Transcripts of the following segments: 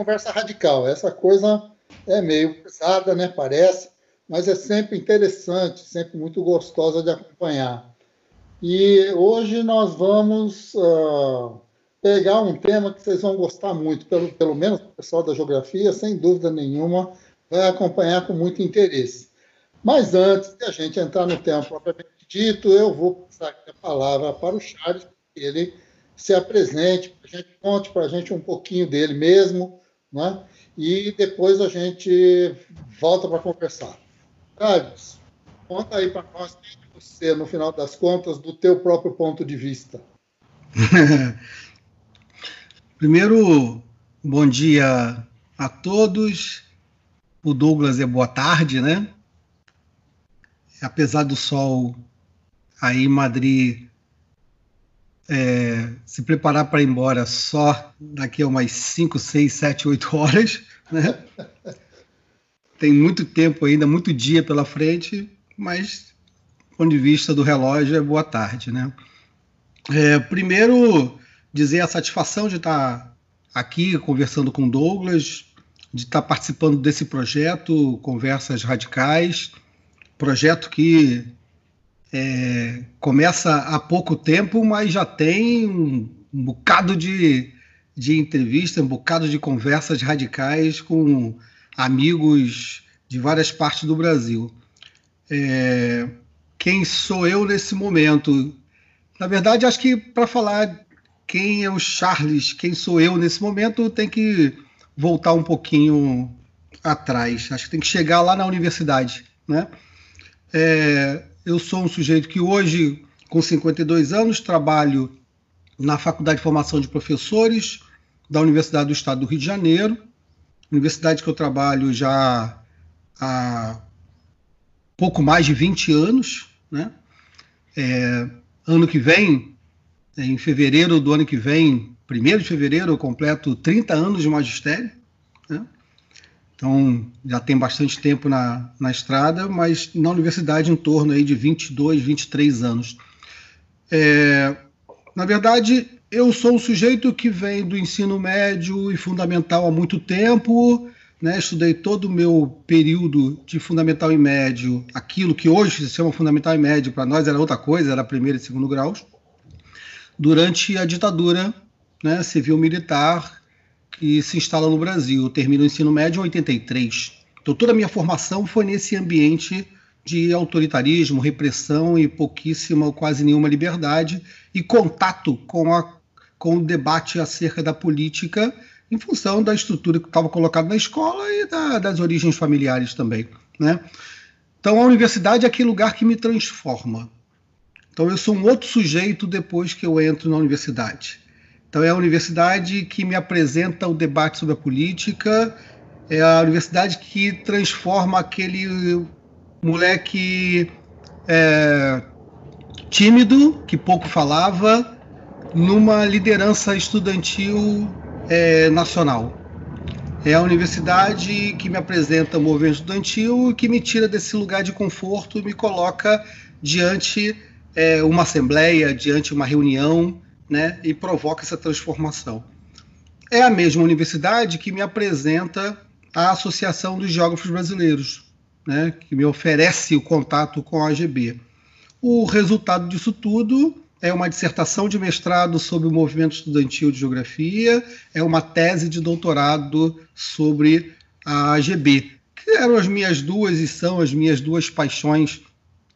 conversa radical. Essa coisa é meio pesada, né? Parece, mas é sempre interessante, sempre muito gostosa de acompanhar. E hoje nós vamos uh, pegar um tema que vocês vão gostar muito, pelo, pelo menos o pessoal da geografia, sem dúvida nenhuma, vai acompanhar com muito interesse. Mas antes de a gente entrar no tema propriamente dito, eu vou passar a palavra para o Charles, para que ele se apresente, a gente conte para a gente um pouquinho dele mesmo, né? e depois a gente volta para conversar. Charles, conta aí para nós quem é você, no final das contas, do teu próprio ponto de vista. Primeiro, bom dia a todos. O Douglas é boa tarde, né? Apesar do sol aí em Madrid é, se preparar para ir embora só daqui a umas 5, 6, 7, 8 horas, né? Tem muito tempo ainda, muito dia pela frente, mas do ponto de vista do relógio é boa tarde, né? É, primeiro, dizer a satisfação de estar aqui conversando com Douglas, de estar participando desse projeto Conversas Radicais, projeto que é, começa há pouco tempo, mas já tem um, bocado de, de entrevista, um bocado de conversas radicais com amigos de várias partes do Brasil. É, quem sou eu nesse momento? Na verdade, acho que para falar quem é o Charles, quem sou eu nesse momento, tem que voltar um pouquinho atrás. Acho que tem que chegar lá na universidade. Né? É, eu sou um sujeito que hoje, com 52 anos, trabalho na Faculdade de Formação de Professores da Universidade do Estado do Rio de Janeiro, universidade que eu trabalho já há pouco mais de 20 anos. Né? É, ano que vem, em fevereiro do ano que vem, 1 de fevereiro, eu completo 30 anos de magistério. Né? Então, já tem bastante tempo na, na estrada, mas na universidade em torno aí de 22, 23 anos. É, na verdade, eu sou um sujeito que vem do ensino médio e fundamental há muito tempo, né? estudei todo o meu período de fundamental e médio, aquilo que hoje se chama fundamental e médio, para nós era outra coisa, era primeiro e segundo graus, durante a ditadura né, civil-militar que se instala no Brasil. Eu termino o ensino médio em 83. Então, toda a minha formação foi nesse ambiente de autoritarismo, repressão e pouquíssima ou quase nenhuma liberdade e contato com, a, com o debate acerca da política em função da estrutura que estava colocada na escola e da, das origens familiares também. Né? Então, a universidade é aquele lugar que me transforma. Então, eu sou um outro sujeito depois que eu entro na universidade. Então, é a universidade que me apresenta o debate sobre a política, é a universidade que transforma aquele moleque é, tímido, que pouco falava, numa liderança estudantil é, nacional. É a universidade que me apresenta o movimento estudantil e que me tira desse lugar de conforto e me coloca diante é, uma assembleia, diante uma reunião, né, e provoca essa transformação. É a mesma universidade que me apresenta a Associação dos Geógrafos Brasileiros, né, que me oferece o contato com a AGB. O resultado disso tudo é uma dissertação de mestrado sobre o movimento estudantil de geografia, é uma tese de doutorado sobre a AGB, que eram as minhas duas e são as minhas duas paixões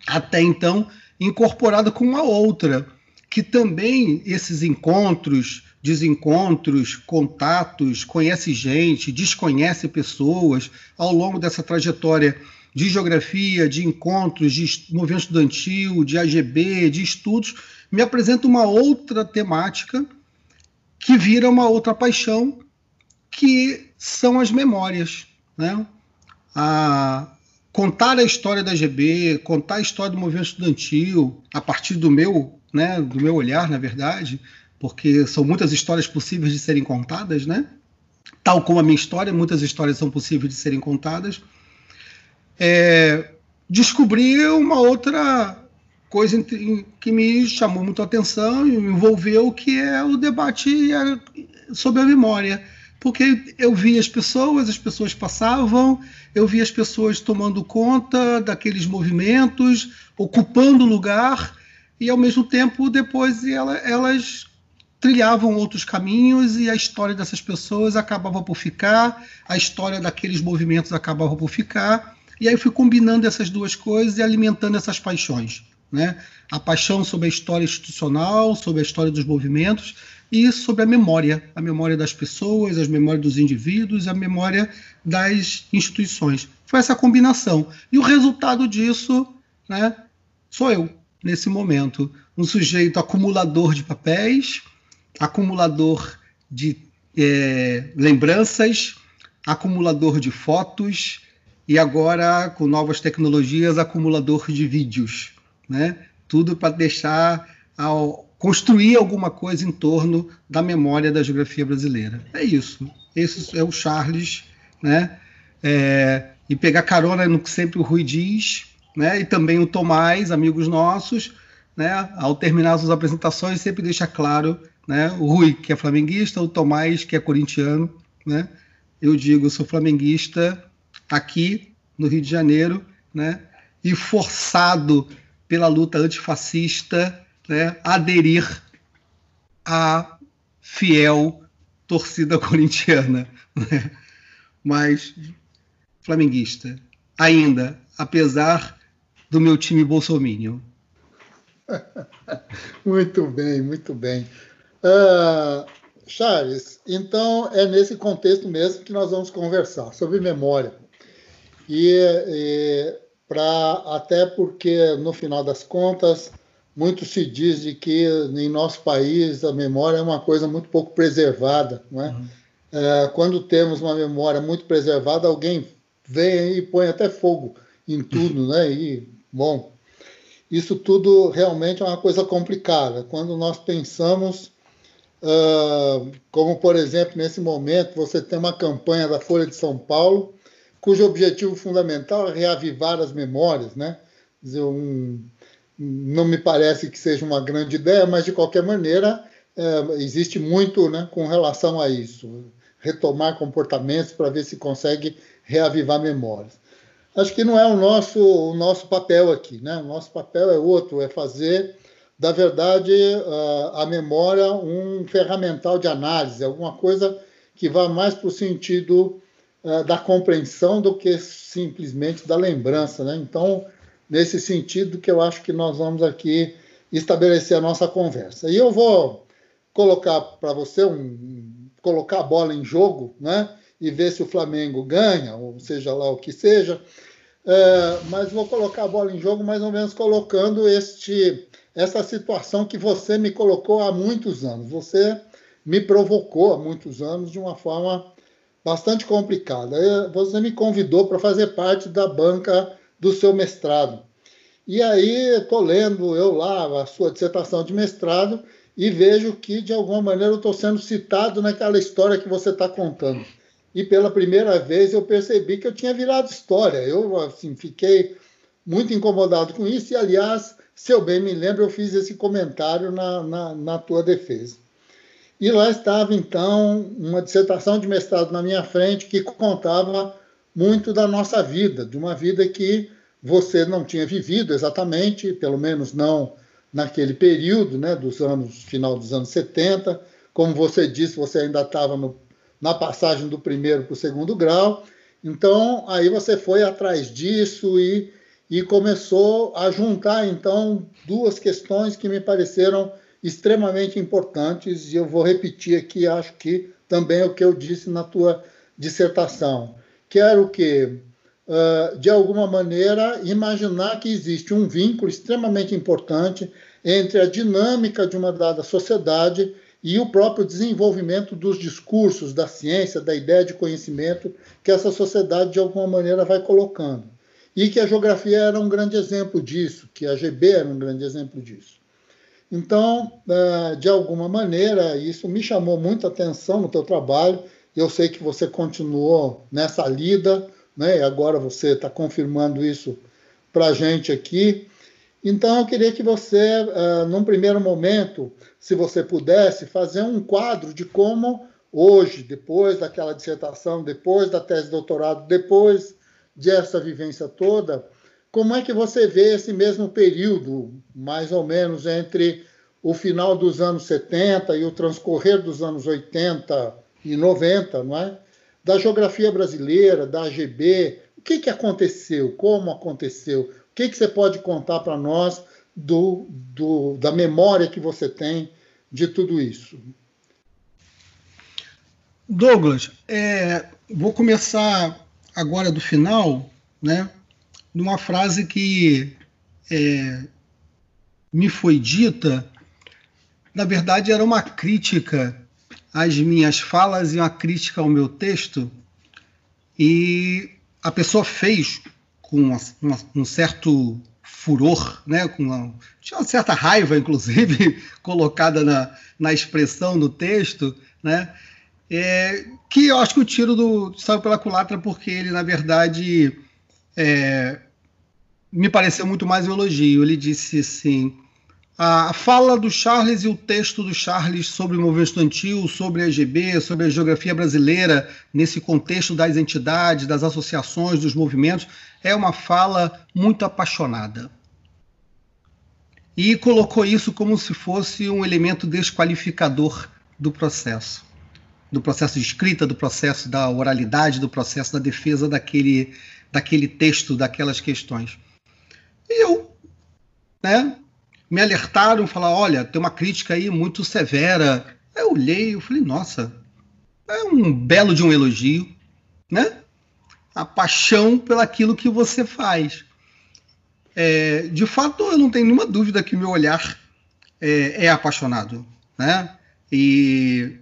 até então, incorporada com uma outra, que também esses encontros, desencontros, contatos, conhece gente, desconhece pessoas ao longo dessa trajetória de geografia, de encontros, de movimento estudantil, de AGB, de estudos, me apresenta uma outra temática que vira uma outra paixão, que são as memórias. Né? A, contar a história da AGB, contar a história do movimento estudantil, a partir do meu né, do meu olhar, na verdade, porque são muitas histórias possíveis de serem contadas, né? Tal como a minha história, muitas histórias são possíveis de serem contadas. É, descobri uma outra coisa que me chamou muito a atenção e me envolveu, que é o debate sobre a memória. porque eu via as pessoas, as pessoas passavam, eu via as pessoas tomando conta daqueles movimentos, ocupando lugar, e ao mesmo tempo depois elas trilhavam outros caminhos e a história dessas pessoas acabava por ficar, a história daqueles movimentos acabava por ficar, e aí eu fui combinando essas duas coisas e alimentando essas paixões. Né? A paixão sobre a história institucional, sobre a história dos movimentos, e sobre a memória, a memória das pessoas, as memórias dos indivíduos, a memória das instituições. Foi essa combinação. E o resultado disso né, sou eu, nesse momento. Um sujeito acumulador de papéis, acumulador de é, lembranças, acumulador de fotos e agora, com novas tecnologias, acumulador de vídeos. Né? Tudo para deixar ao, construir alguma coisa em torno da memória da geografia brasileira. É isso. Esse é o Charles, né? É, e pegar carona no que sempre o Rui diz, né? E também o Tomás, amigos nossos, né? Ao terminar suas apresentações, sempre deixa claro, né? O Rui, que é flamenguista, o Tomás, que é corintiano, né? Eu digo, eu sou flamenguista aqui no Rio de Janeiro, né? E forçado pela luta antifascista né, aderir à fiel torcida corintiana, né? mas flamenguista, ainda, apesar do meu time bolsominion. muito bem, muito bem. Uh, Charles, então é nesse contexto mesmo que nós vamos conversar sobre memória. E, e para até porque no final das contas muito se diz de que em nosso país a memória é uma coisa muito pouco preservada, não é? Uhum. é quando temos uma memória muito preservada, alguém vem e põe até fogo em tudo, né? E bom, isso tudo realmente é uma coisa complicada. Quando nós pensamos, uh, como por exemplo nesse momento você tem uma campanha da Folha de São Paulo, cujo objetivo fundamental é reavivar as memórias, né? Dizer, um, não me parece que seja uma grande ideia, mas de qualquer maneira é, existe muito né, com relação a isso. Retomar comportamentos para ver se consegue reavivar memórias. Acho que não é o nosso, o nosso papel aqui. Né? O nosso papel é outro, é fazer da verdade a memória um ferramental de análise, alguma coisa que vá mais para o sentido da compreensão do que simplesmente da lembrança. Né? Então, nesse sentido que eu acho que nós vamos aqui estabelecer a nossa conversa. E eu vou colocar para você um colocar a bola em jogo, né? E ver se o Flamengo ganha, ou seja lá o que seja. É, mas vou colocar a bola em jogo mais ou menos colocando este essa situação que você me colocou há muitos anos. Você me provocou há muitos anos de uma forma bastante complicada. Você me convidou para fazer parte da banca do seu mestrado. E aí estou lendo eu lá a sua dissertação de mestrado e vejo que, de alguma maneira, eu estou sendo citado naquela história que você está contando. E pela primeira vez eu percebi que eu tinha virado história. Eu assim, fiquei muito incomodado com isso e, aliás, se eu bem me lembro, eu fiz esse comentário na, na, na tua defesa. E lá estava, então, uma dissertação de mestrado na minha frente que contava muito da nossa vida, de uma vida que você não tinha vivido exatamente, pelo menos não naquele período, né, dos anos final dos anos 70. Como você disse, você ainda estava na passagem do primeiro para o segundo grau. Então, aí você foi atrás disso e, e começou a juntar, então, duas questões que me pareceram extremamente importantes, e eu vou repetir aqui, acho que também é o que eu disse na tua dissertação quero que, uh, de alguma maneira, imaginar que existe um vínculo extremamente importante entre a dinâmica de uma dada sociedade e o próprio desenvolvimento dos discursos, da ciência, da ideia de conhecimento que essa sociedade, de alguma maneira, vai colocando. E que a geografia era um grande exemplo disso, que a GB era um grande exemplo disso. Então, de alguma maneira, isso me chamou muita atenção no teu trabalho eu sei que você continuou nessa lida, né? E agora você está confirmando isso para a gente aqui. Então, eu queria que você, uh, num primeiro momento, se você pudesse, fazer um quadro de como hoje, depois daquela dissertação, depois da tese de doutorado, depois dessa vivência toda, como é que você vê esse mesmo período, mais ou menos entre o final dos anos 70 e o transcorrer dos anos 80 e 90, não é? Da geografia brasileira, da AGB, o que, que aconteceu? Como aconteceu? O que, que você pode contar para nós do, do, da memória que você tem de tudo isso? Douglas, é, vou começar agora do final, né, numa frase que é, me foi dita. Na verdade, era uma crítica às minhas falas e uma crítica ao meu texto, e a pessoa fez com uma, uma, um certo furor, né, com uma, tinha uma certa raiva, inclusive, colocada na, na expressão no texto, né, é, que eu acho que o tiro do saiu pela culatra porque ele, na verdade, é, me pareceu muito mais um elogio. Ele disse assim: a fala do Charles e o texto do Charles sobre o movimento estudantil, sobre a EGB, sobre a geografia brasileira, nesse contexto das entidades, das associações, dos movimentos, é uma fala muito apaixonada. E colocou isso como se fosse um elemento desqualificador do processo do processo de escrita, do processo da oralidade, do processo da defesa daquele, daquele texto, daquelas questões. E eu, né, me alertaram, falaram, olha, tem uma crítica aí muito severa. Eu olhei, eu falei, nossa, é um belo de um elogio, né? A paixão pelaquilo que você faz. É, de fato, eu não tenho nenhuma dúvida que meu olhar é, é apaixonado, né? E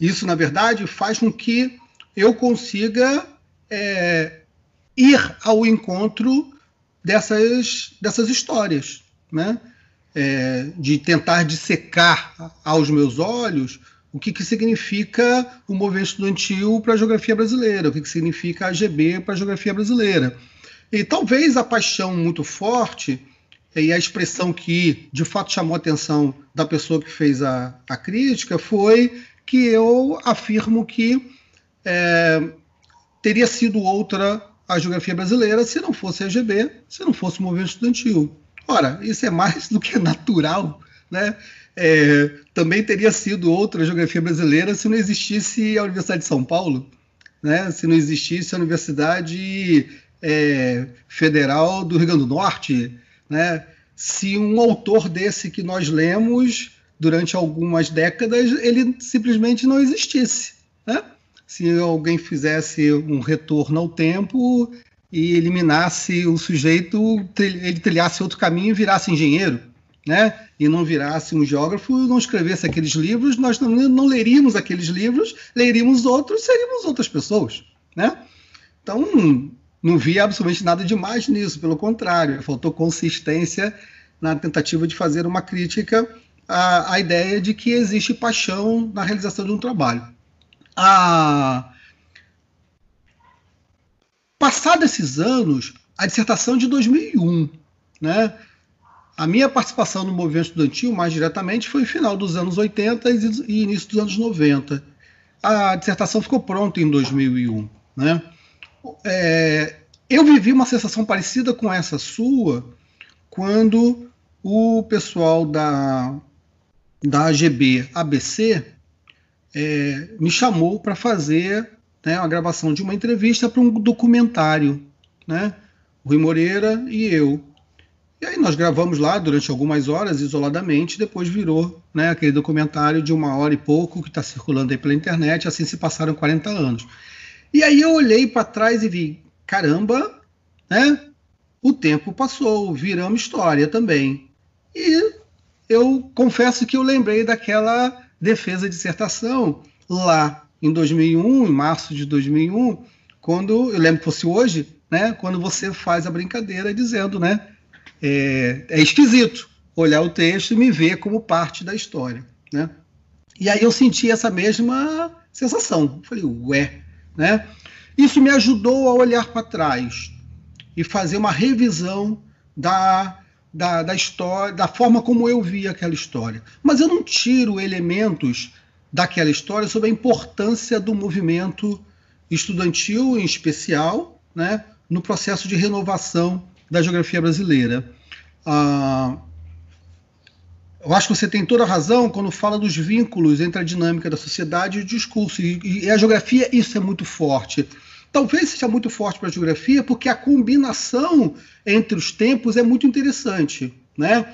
isso, na verdade, faz com que eu consiga é, ir ao encontro dessas, dessas histórias, né? É, de tentar dissecar aos meus olhos o que, que significa o movimento estudantil para a geografia brasileira, o que, que significa a AGB para a geografia brasileira. E talvez a paixão muito forte e a expressão que de fato chamou a atenção da pessoa que fez a, a crítica foi que eu afirmo que é, teria sido outra a geografia brasileira se não fosse a EGB, se não fosse o movimento estudantil. Ora, isso é mais do que natural, né? É, também teria sido outra geografia brasileira se não existisse a Universidade de São Paulo, né? se não existisse a Universidade é, Federal do Rio Grande do Norte, né? se um autor desse que nós lemos durante algumas décadas ele simplesmente não existisse. Né? Se alguém fizesse um retorno ao tempo e eliminasse o sujeito, ele trilhasse outro caminho e virasse engenheiro, né? e não virasse um geógrafo, não escrevesse aqueles livros, nós não, não leríamos aqueles livros, leríamos outros, seríamos outras pessoas. Né? Então, não vi absolutamente nada demais nisso, pelo contrário, faltou consistência na tentativa de fazer uma crítica a, a ideia de que existe paixão na realização de um trabalho. A... Passados esses anos, a dissertação de 2001, né? A minha participação no movimento estudantil, mais diretamente, foi no final dos anos 80 e início dos anos 90. A dissertação ficou pronta em 2001. Né? É, eu vivi uma sensação parecida com essa sua quando o pessoal da da AGB ABC é, me chamou para fazer né, a gravação de uma entrevista para um documentário, né? Rui Moreira e eu. E aí nós gravamos lá durante algumas horas, isoladamente, depois virou né, aquele documentário de uma hora e pouco que está circulando aí pela internet, assim se passaram 40 anos. E aí eu olhei para trás e vi, caramba, né? O tempo passou, viramos história também. E eu confesso que eu lembrei daquela defesa de dissertação lá em 2001, em março de 2001, quando eu lembro que fosse hoje, né, quando você faz a brincadeira dizendo, né, é, é esquisito olhar o texto e me ver como parte da história, né? E aí eu senti essa mesma sensação. Falei, ué, né? Isso me ajudou a olhar para trás e fazer uma revisão da da, da história, da forma como eu vi aquela história. Mas eu não tiro elementos daquela história sobre a importância do movimento estudantil, em especial, né, no processo de renovação da geografia brasileira. Ah, eu acho que você tem toda a razão quando fala dos vínculos entre a dinâmica da sociedade e o discurso. E, e a geografia, isso é muito forte. Talvez seja muito forte para a geografia porque a combinação entre os tempos é muito interessante. Né?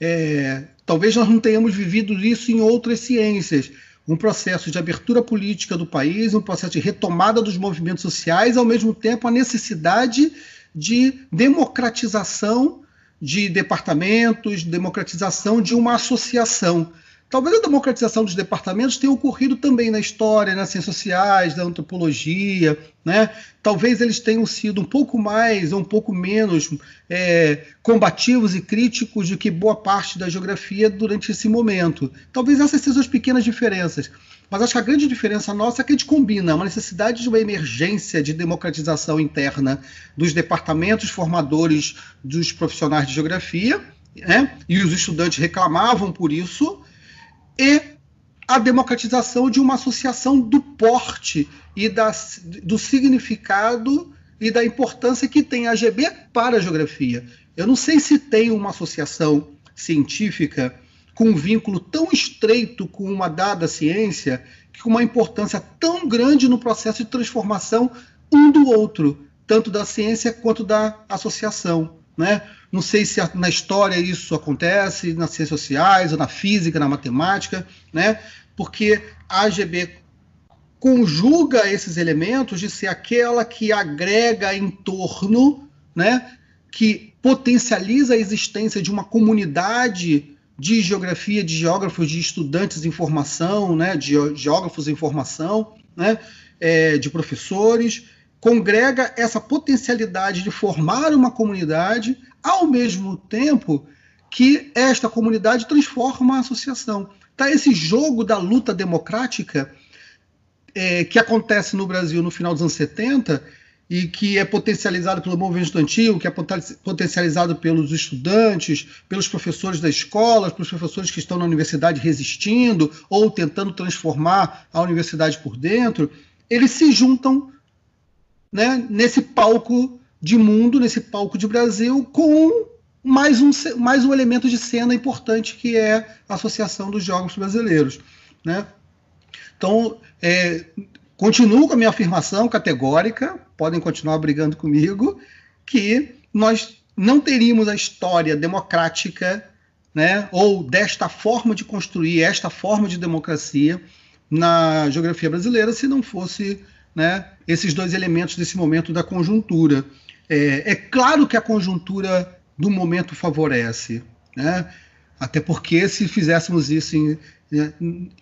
É, talvez nós não tenhamos vivido isso em outras ciências. Um processo de abertura política do país, um processo de retomada dos movimentos sociais, ao mesmo tempo a necessidade de democratização de departamentos, democratização de uma associação. Talvez a democratização dos departamentos tenha ocorrido também na história, nas ciências sociais, na antropologia, né? Talvez eles tenham sido um pouco mais ou um pouco menos é, combativos e críticos do que boa parte da geografia durante esse momento. Talvez essas sejam as pequenas diferenças. Mas acho que a grande diferença nossa é que a gente combina uma necessidade de uma emergência de democratização interna dos departamentos formadores dos profissionais de geografia, né? e os estudantes reclamavam por isso, e a democratização de uma associação do porte e da, do significado e da importância que tem a GB para a geografia. Eu não sei se tem uma associação científica com um vínculo tão estreito com uma dada ciência, com uma importância tão grande no processo de transformação um do outro, tanto da ciência quanto da associação. Né? Não sei se na história isso acontece, nas ciências sociais, ou na física, na matemática, né? porque a AGB conjuga esses elementos de ser aquela que agrega em torno, né? que potencializa a existência de uma comunidade de geografia, de geógrafos, de estudantes em formação, né, de geógrafos em formação, né, é, de professores, congrega essa potencialidade de formar uma comunidade, ao mesmo tempo que esta comunidade transforma a associação. Tá esse jogo da luta democrática é, que acontece no Brasil no final dos anos 70 e que é potencializado pelo movimento estudantil, que é potencializado pelos estudantes, pelos professores da escola, pelos professores que estão na universidade resistindo ou tentando transformar a universidade por dentro, eles se juntam né, nesse palco de mundo, nesse palco de Brasil, com mais um, mais um elemento de cena importante que é a Associação dos Jogos Brasileiros. Né? Então, é, Continuo com a minha afirmação categórica, podem continuar brigando comigo, que nós não teríamos a história democrática, né, ou desta forma de construir, esta forma de democracia na geografia brasileira, se não fosse né, esses dois elementos desse momento da conjuntura. É, é claro que a conjuntura do momento favorece, né? até porque se fizéssemos isso em,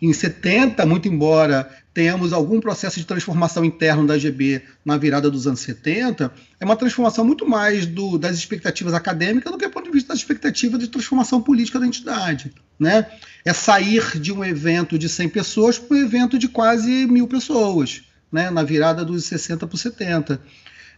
em 70, muito embora tenhamos algum processo de transformação interno da GB na virada dos anos 70, é uma transformação muito mais do, das expectativas acadêmicas do que do ponto de vista das expectativas de transformação política da entidade. Né? É sair de um evento de 100 pessoas para um evento de quase mil pessoas, né? na virada dos 60 para 70.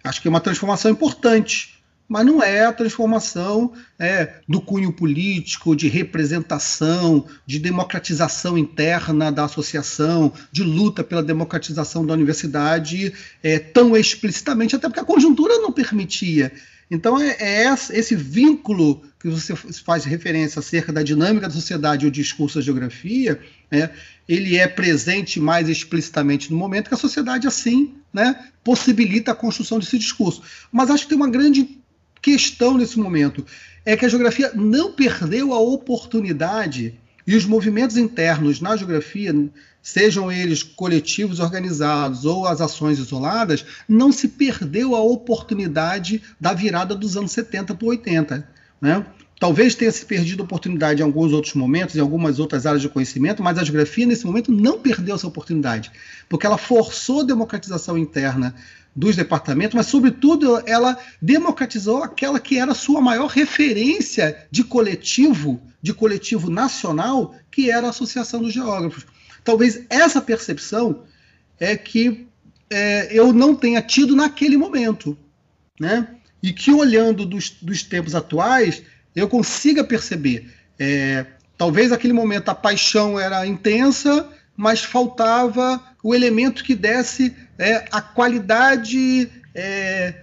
Acho que é uma transformação importante mas não é a transformação é, do cunho político, de representação, de democratização interna da associação, de luta pela democratização da universidade é, tão explicitamente, até porque a conjuntura não permitia. Então, é, é esse vínculo que você faz referência acerca da dinâmica da sociedade e o discurso da geografia, né, ele é presente mais explicitamente no momento que a sociedade, assim, né, possibilita a construção desse discurso. Mas acho que tem uma grande questão nesse momento é que a geografia não perdeu a oportunidade e os movimentos internos na geografia, sejam eles coletivos organizados ou as ações isoladas, não se perdeu a oportunidade da virada dos anos 70 para 80. Né? Talvez tenha se perdido oportunidade em alguns outros momentos, em algumas outras áreas de conhecimento, mas a geografia, nesse momento, não perdeu essa oportunidade, porque ela forçou a democratização interna dos departamentos, mas, sobretudo, ela democratizou aquela que era a sua maior referência de coletivo, de coletivo nacional, que era a Associação dos Geógrafos. Talvez essa percepção é que é, eu não tenha tido naquele momento, né? E que olhando dos, dos tempos atuais eu consiga perceber. É, talvez naquele momento a paixão era intensa, mas faltava o elemento que desse é, a qualidade é,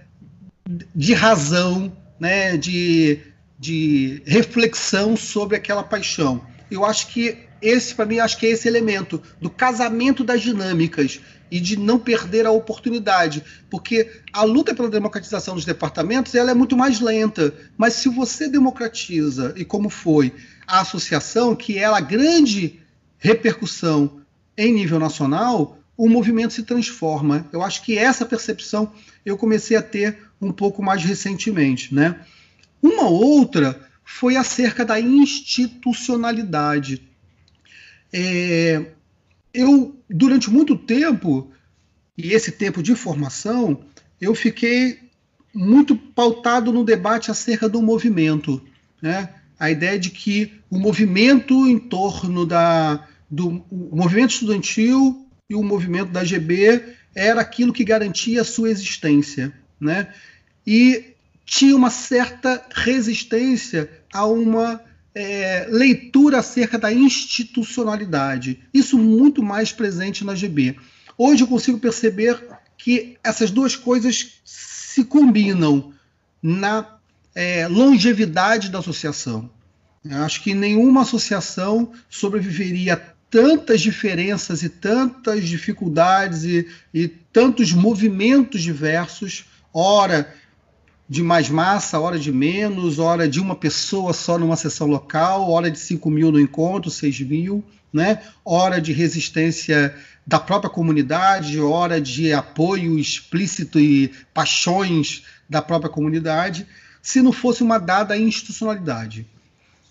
de razão, né, de, de reflexão sobre aquela paixão. Eu acho que esse, para mim, acho que é esse elemento do casamento das dinâmicas e de não perder a oportunidade, porque a luta pela democratização dos departamentos ela é muito mais lenta, mas se você democratiza e como foi a associação, que é a grande repercussão em nível nacional, o movimento se transforma. Eu acho que essa percepção eu comecei a ter um pouco mais recentemente, né? Uma outra foi acerca da institucionalidade. É, eu, durante muito tempo, e esse tempo de formação, eu fiquei muito pautado no debate acerca do movimento. Né? A ideia de que o movimento em torno da, do movimento estudantil e o movimento da GB era aquilo que garantia a sua existência. Né? E tinha uma certa resistência a uma é, leitura acerca da institucionalidade. Isso muito mais presente na GB. Hoje eu consigo perceber que essas duas coisas se combinam na é, longevidade da associação. Eu acho que nenhuma associação sobreviveria a tantas diferenças e tantas dificuldades e, e tantos movimentos diversos, ora de mais massa, hora de menos, hora de uma pessoa só numa sessão local, hora de 5 mil no encontro, 6 mil, né? hora de resistência da própria comunidade, hora de apoio explícito e paixões da própria comunidade, se não fosse uma dada institucionalidade.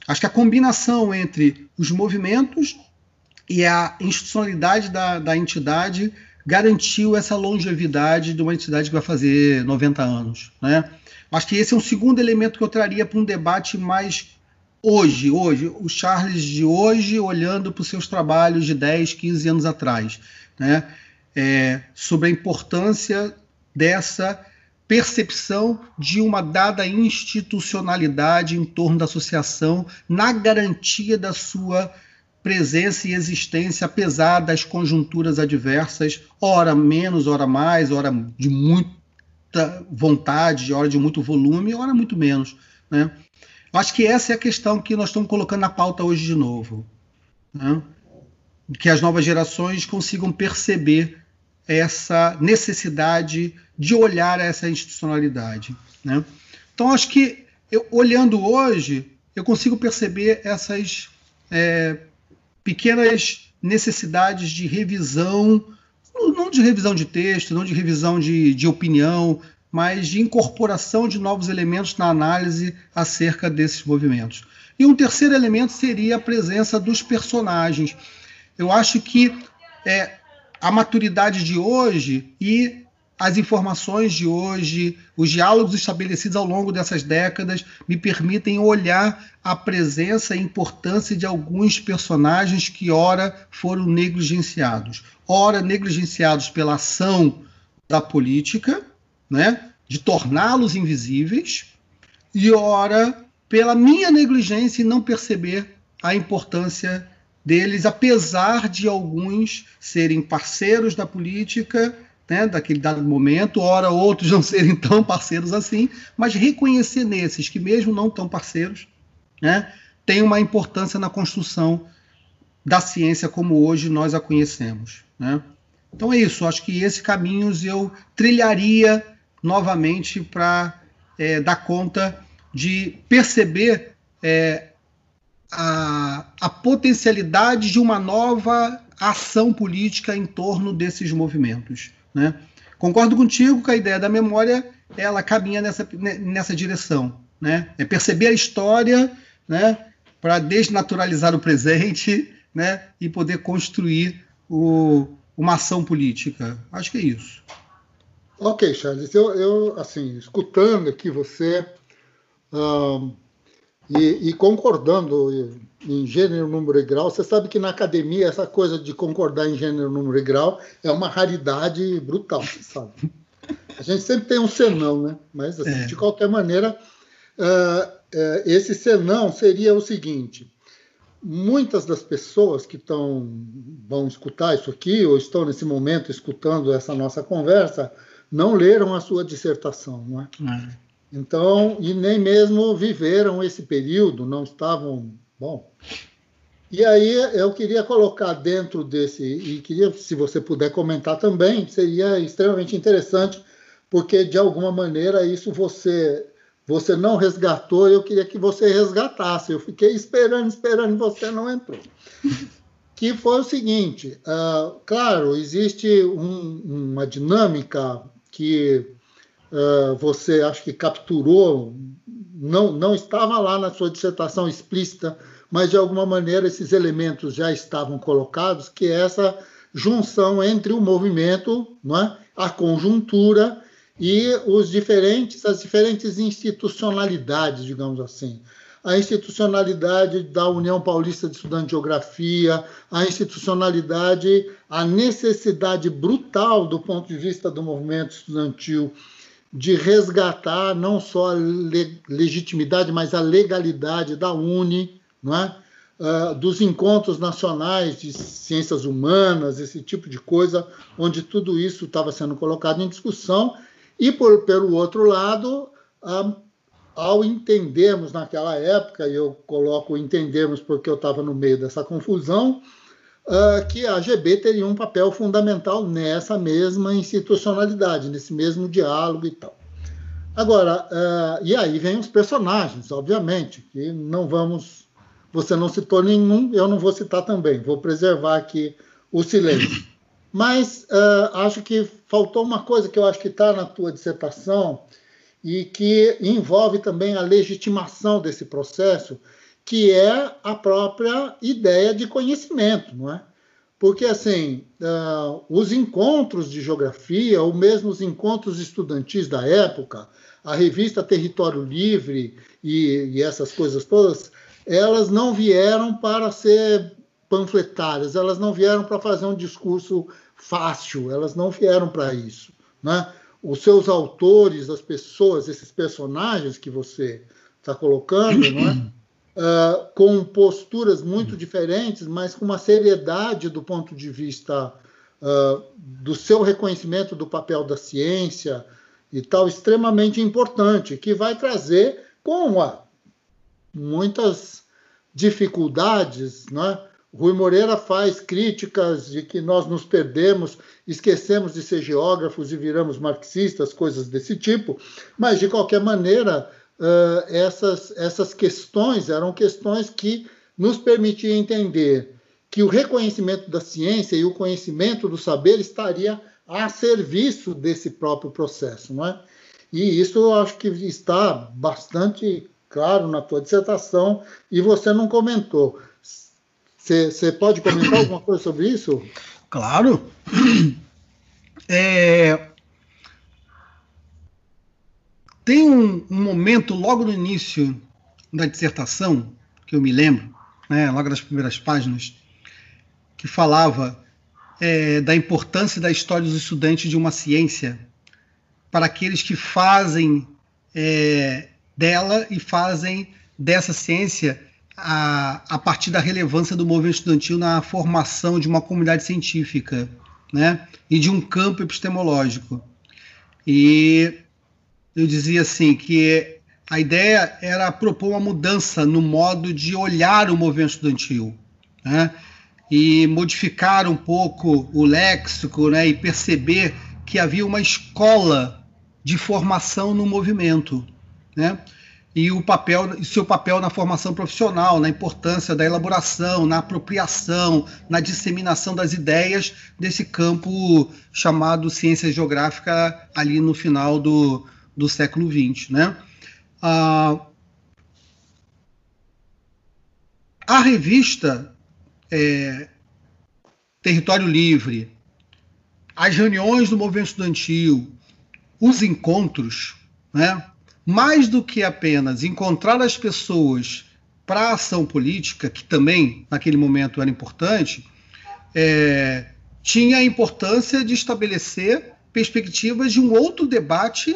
Acho que a combinação entre os movimentos e a institucionalidade da, da entidade garantiu essa longevidade de uma entidade que vai fazer 90 anos. Né? Acho que esse é um segundo elemento que eu traria para um debate mais hoje, hoje, o Charles de hoje olhando para os seus trabalhos de 10, 15 anos atrás, né? É, sobre a importância dessa percepção de uma dada institucionalidade em torno da associação na garantia da sua presença e existência, apesar das conjunturas adversas, hora menos, hora mais, hora de muito muita vontade, hora de muito volume, hora muito menos. Né? Acho que essa é a questão que nós estamos colocando na pauta hoje de novo. Né? Que as novas gerações consigam perceber essa necessidade de olhar essa institucionalidade. Né? Então, acho que eu, olhando hoje, eu consigo perceber essas é, pequenas necessidades de revisão não de revisão de texto, não de revisão de, de opinião, mas de incorporação de novos elementos na análise acerca desses movimentos. E um terceiro elemento seria a presença dos personagens. Eu acho que é, a maturidade de hoje e as informações de hoje, os diálogos estabelecidos ao longo dessas décadas, me permitem olhar a presença e importância de alguns personagens que, ora, foram negligenciados. Ora, negligenciados pela ação da política, né, de torná-los invisíveis, e, ora, pela minha negligência em não perceber a importância deles, apesar de alguns serem parceiros da política né, daquele dado momento, ora outros não serem tão parceiros assim, mas reconhecer nesses que mesmo não tão parceiros, né, tem uma importância na construção da ciência como hoje nós a conhecemos. Né? Então é isso, acho que esses caminhos eu trilharia novamente para é, dar conta de perceber é, a, a potencialidade de uma nova ação política em torno desses movimentos. Né? Concordo contigo que a ideia da memória ela caminha nessa, nessa direção. Né? É perceber a história né, para desnaturalizar o presente né, e poder construir o, uma ação política. Acho que é isso. Ok, Charles. Eu, eu assim, escutando aqui você e, e, concordando em gênero, número e grau. Você sabe que na academia essa coisa de concordar em gênero, número e grau é uma raridade brutal, sabe? A gente sempre tem um senão, né? Mas, assim, é. de qualquer maneira, uh, uh, esse senão seria o seguinte: muitas das pessoas que estão vão escutar isso aqui ou estão nesse momento escutando essa nossa conversa não leram a sua dissertação, não é? é. Então, e nem mesmo viveram esse período, não estavam, bom. E aí eu queria colocar dentro desse e queria, se você puder comentar também, seria extremamente interessante, porque de alguma maneira isso você você não resgatou, eu queria que você resgatasse. Eu fiquei esperando, esperando, e você não entrou. que foi o seguinte: uh, claro, existe um, uma dinâmica que uh, você acho que capturou, não, não estava lá na sua dissertação explícita, mas de alguma maneira esses elementos já estavam colocados, que é essa junção entre o movimento, não é? a conjuntura e os diferentes, as diferentes institucionalidades, digamos assim. A institucionalidade da União Paulista de Estudantes de Geografia, a institucionalidade, a necessidade brutal do ponto de vista do movimento estudantil de resgatar não só a legitimidade, mas a legalidade da UNE, não é? Uh, dos encontros nacionais de ciências humanas, esse tipo de coisa, onde tudo isso estava sendo colocado em discussão e, por, pelo outro lado, ao entendermos naquela época, e eu coloco entendermos porque eu estava no meio dessa confusão, uh, que a GB teria um papel fundamental nessa mesma institucionalidade, nesse mesmo diálogo e tal. Agora, uh, e aí vem os personagens, obviamente, que não vamos. Você não citou nenhum, eu não vou citar também, vou preservar aqui o silêncio. Mas uh, acho que faltou uma coisa que eu acho que está na tua dissertação e que envolve também a legitimação desse processo, que é a própria ideia de conhecimento, não é? Porque, assim, uh, os encontros de geografia, ou mesmo os encontros estudantis da época, a revista Território Livre e, e essas coisas todas, elas não vieram para ser panfletárias, elas não vieram para fazer um discurso fácil, elas não vieram para isso. Né? Os seus autores, as pessoas, esses personagens que você está colocando, né? uh, com posturas muito diferentes, mas com uma seriedade do ponto de vista uh, do seu reconhecimento do papel da ciência e tal, extremamente importante, que vai trazer com a, muitas dificuldades, né? Rui Moreira faz críticas de que nós nos perdemos, esquecemos de ser geógrafos e viramos marxistas, coisas desse tipo, mas de qualquer maneira, essas, essas questões eram questões que nos permitiam entender que o reconhecimento da ciência e o conhecimento do saber estaria a serviço desse próprio processo, não é? E isso eu acho que está bastante claro na tua dissertação e você não comentou. Você pode comentar alguma coisa sobre isso? Claro. É... Tem um, um, momento logo no início da dissertação, que eu me lembro, né, logo nas primeiras páginas, que falava é, da importância da história dos estudantes de uma ciência para aqueles que fazem é, dela e fazem dessa ciência a, a partir da relevância do movimento estudantil na formação de uma comunidade científica né, e de um campo epistemológico. E eu dizia assim que a ideia era propor uma mudança no modo de olhar o movimento estudantil, né, e modificar um pouco o léxico, né, e perceber que havia uma escola de formação no movimento, né, e o papel, e seu papel na formação profissional, na importância da elaboração, na apropriação, na disseminação das ideias desse campo chamado ciência geográfica ali no final do, do século XX, né? Ah, a revista é, Território Livre, as reuniões do movimento estudantil, os encontros, né? mais do que apenas encontrar as pessoas para a ação política, que também naquele momento era importante, é, tinha a importância de estabelecer perspectivas de um outro debate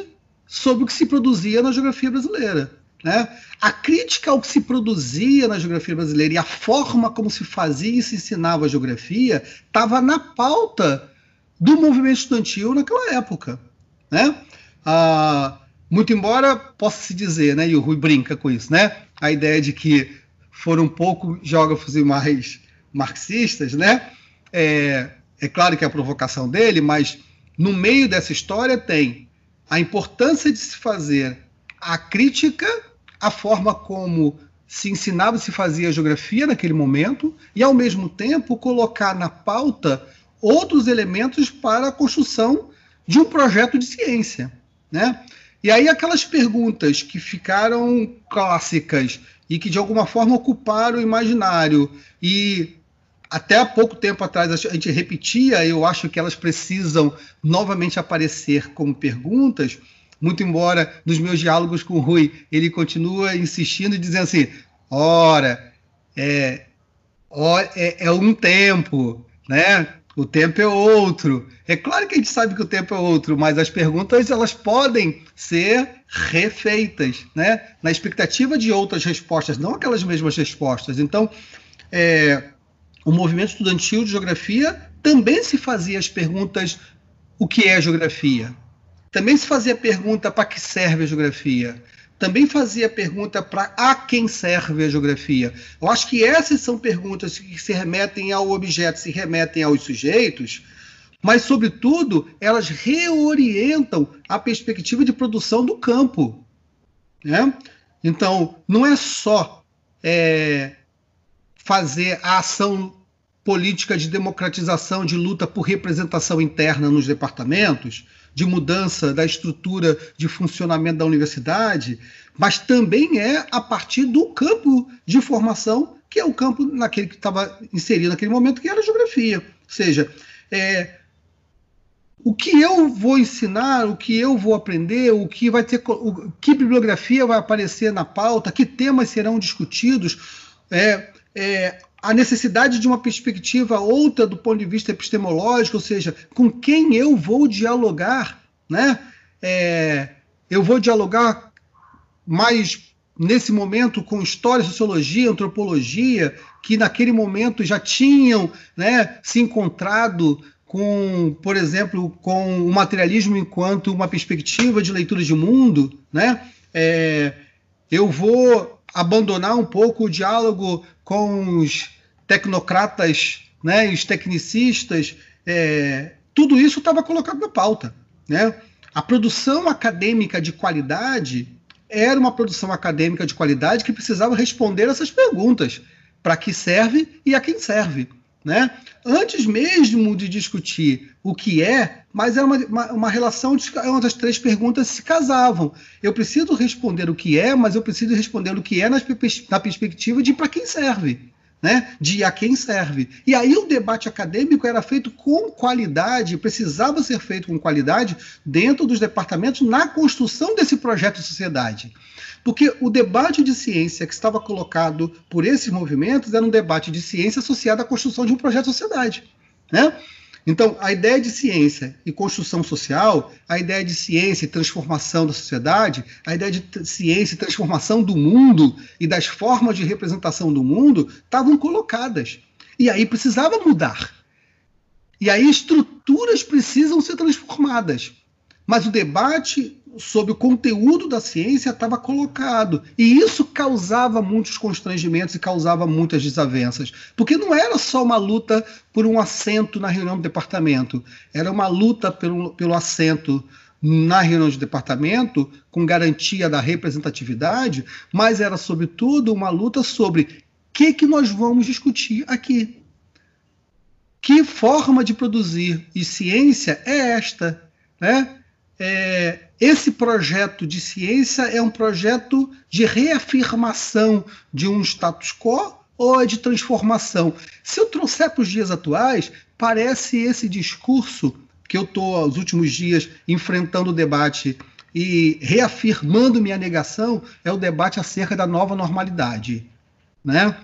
sobre o que se produzia na geografia brasileira, né? A crítica ao que se produzia na geografia brasileira e a forma como se fazia e se ensinava a geografia estava na pauta do movimento estudantil naquela época. Né? Ah, muito embora possa se dizer, né, e o Rui brinca com isso, né, a ideia de que foram um pouco geógrafos e mais marxistas, né, é, é claro que é a provocação dele, mas no meio dessa história tem a importância de se fazer a crítica à forma como se ensinava se fazia geografia naquele momento e, ao mesmo tempo, colocar na pauta outros elementos para a construção de um projeto de ciência. Né? E aí aquelas perguntas que ficaram clássicas e que de alguma forma ocuparam o imaginário e até há pouco tempo atrás a gente repetia, eu acho que elas precisam novamente aparecer como perguntas, muito embora nos meus diálogos com o Rui ele continua insistindo e dizendo assim, ora, é, é, é um tempo, né? O tempo é outro. É claro que a gente sabe que o tempo é outro, mas as perguntas elas podem ser refeitas, né? Na expectativa de outras respostas, não aquelas mesmas respostas. Então, é, o movimento estudantil de geografia também se fazia as perguntas: o que é geografia? Também se fazia a pergunta para que serve a geografia? também fazia pergunta para a quem serve a geografia. Eu acho que essas são perguntas que se remetem ao objeto, se remetem aos sujeitos, mas, sobretudo, elas reorientam a perspectiva de produção do campo. Né? Então, não é só é, fazer a ação política de democratização, de luta por representação interna nos departamentos, de mudança da estrutura de funcionamento da universidade, mas também é a partir do campo de formação, que é o campo naquele que estava inserido naquele momento, que era a geografia. Ou seja, é, o que eu vou ensinar, o que eu vou aprender, o que vai ter, o, que bibliografia vai aparecer na pauta, que temas serão discutidos, é, é, a necessidade de uma perspectiva outra do ponto de vista epistemológico, ou seja, com quem eu vou dialogar, né? É, eu vou dialogar mais nesse momento com história, sociologia, antropologia, que naquele momento já tinham né, se encontrado com, por exemplo, com o materialismo enquanto uma perspectiva de leitura de mundo, né? É, eu vou abandonar um pouco o diálogo com os tecnocratas, né, os tecnicistas, é, tudo isso estava colocado na pauta. Né? A produção acadêmica de qualidade era uma produção acadêmica de qualidade que precisava responder essas perguntas: para que serve e a quem serve. Né? Antes mesmo de discutir o que é, mas era uma, uma, uma relação de uma das três perguntas se casavam. Eu preciso responder o que é, mas eu preciso responder o que é na, na perspectiva de para quem serve né, de a quem serve. E aí o debate acadêmico era feito com qualidade, precisava ser feito com qualidade dentro dos departamentos na construção desse projeto de sociedade. Porque o debate de ciência que estava colocado por esses movimentos era um debate de ciência associado à construção de um projeto de sociedade. Né? Então, a ideia de ciência e construção social, a ideia de ciência e transformação da sociedade, a ideia de ciência e transformação do mundo e das formas de representação do mundo estavam colocadas. E aí precisava mudar. E aí estruturas precisam ser transformadas. Mas o debate sobre o conteúdo da ciência estava colocado. E isso causava muitos constrangimentos e causava muitas desavenças. Porque não era só uma luta por um assento na reunião do departamento, era uma luta pelo, pelo assento na reunião de departamento, com garantia da representatividade, mas era, sobretudo, uma luta sobre o que, que nós vamos discutir aqui. Que forma de produzir e ciência é esta? Né? É, esse projeto de ciência é um projeto de reafirmação de um status quo ou é de transformação? Se eu trouxer para os dias atuais, parece esse discurso que eu estou, aos últimos dias, enfrentando o debate e reafirmando minha negação, é o debate acerca da nova normalidade. Né?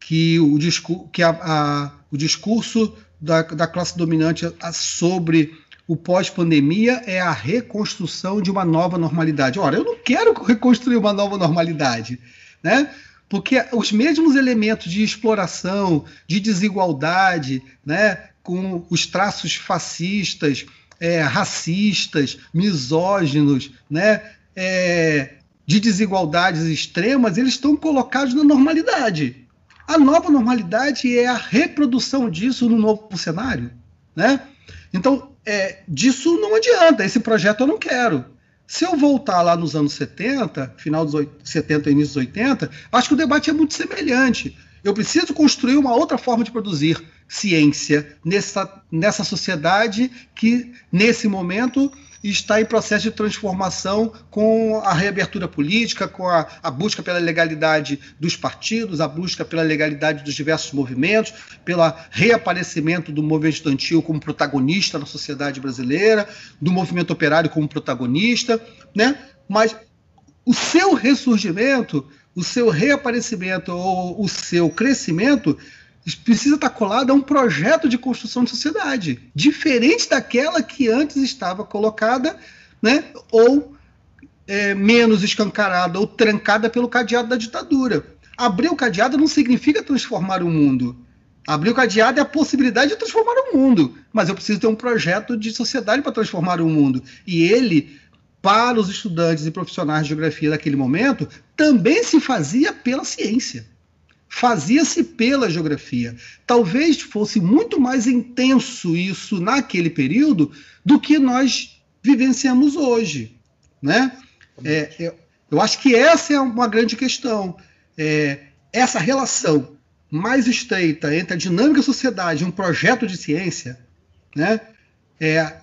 Que o, discurso, que a, a, o discurso da, da classe dominante sobre o pós-pandemia é a reconstrução de uma nova normalidade. Ora, eu não quero reconstruir uma nova normalidade, né? Porque os mesmos elementos de exploração, de desigualdade, né, com os traços fascistas, é, racistas, misóginos, né, é, de desigualdades extremas, eles estão colocados na normalidade. A nova normalidade é a reprodução disso no novo cenário. Né? Então, é, disso não adianta, esse projeto eu não quero. Se eu voltar lá nos anos 70, final dos 70 e início dos 80, acho que o debate é muito semelhante. Eu preciso construir uma outra forma de produzir ciência nessa, nessa sociedade que, nesse momento, está em processo de transformação com a reabertura política, com a, a, busca pela legalidade dos partidos, a busca pela legalidade dos diversos movimentos, pelo reaparecimento do movimento estudantil como protagonista na sociedade brasileira, do movimento operário como protagonista, né? Mas o seu ressurgimento, o seu reaparecimento ou o seu crescimento precisa estar colado a um projeto de construção de sociedade, diferente daquela que antes estava colocada, né, ou é, menos escancarada ou trancada pelo cadeado da ditadura. Abrir o cadeado não significa transformar o mundo. Abrir o cadeado é a possibilidade de transformar o mundo, mas eu preciso ter um projeto de sociedade para transformar o mundo. E ele, para os estudantes e profissionais de geografia daquele momento, também se fazia pela ciência fazia-se pela geografia. Talvez fosse muito mais intenso isso naquele período do que nós vivenciamos hoje. Né? É, eu, eu, acho que essa é uma grande questão. É, essa relação mais estreita entre a dinâmica da sociedade e um projeto de ciência, né, é,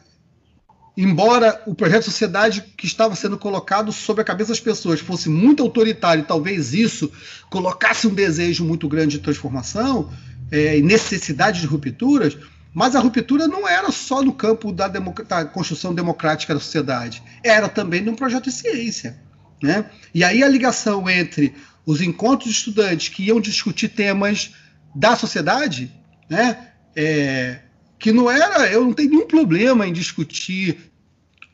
embora o projeto de sociedade que estava sendo colocado sobre a cabeça das pessoas fosse muito autoritário, talvez isso colocasse um desejo muito grande de transformação é, e necessidade de rupturas, mas a ruptura não era só no campo da, da, construção democrática da sociedade, era também num projeto de ciência. Né? E aí a ligação entre os encontros de estudantes que iam discutir temas da sociedade, né? É, que não era, eu não tenho nenhum problema em discutir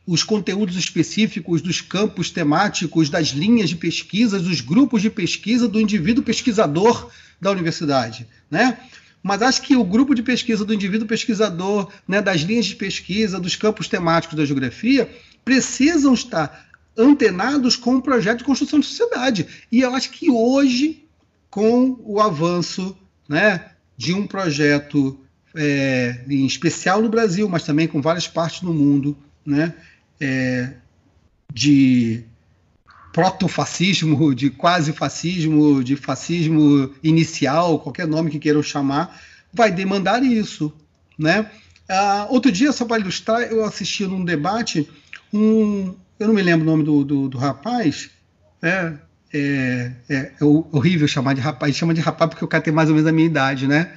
os conteúdos específicos dos campos temáticos, das linhas de pesquisa, dos grupos de pesquisa do indivíduo pesquisador da universidade, né? Mas acho que o grupo de pesquisa do indivíduo pesquisador, né, das linhas de pesquisa, dos campos temáticos da geografia, precisam estar antenados com o projeto de construção de sociedade. E eu acho que hoje, com o avanço né, de um projeto é, em especial no Brasil, mas também com várias partes do mundo, né, é, de protofascismo, de quase fascismo, de fascismo inicial, qualquer nome que queiram chamar, vai demandar isso, né? Ah, outro dia, só para ilustrar, eu assisti num debate um, eu não me lembro o nome do, do, do rapaz, é, é, é, é, horrível chamar de rapaz, chama de rapaz porque o cara tem mais ou menos a minha idade, né?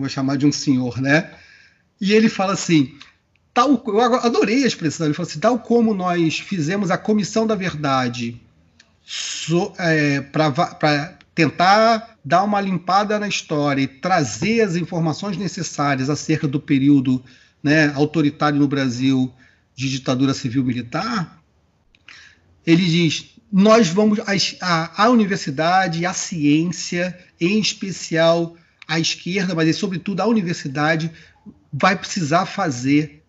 Vou chamar de um senhor, né? E ele fala assim, tal, eu adorei a expressão, ele falou assim, tal como nós fizemos a comissão da verdade so, é, para tentar dar uma limpada na história e trazer as informações necessárias acerca do período né, autoritário no Brasil de ditadura civil-militar, ele diz: nós vamos, a, a universidade, a ciência, em especial a esquerda, mas sobretudo a universidade, vai precisar fazer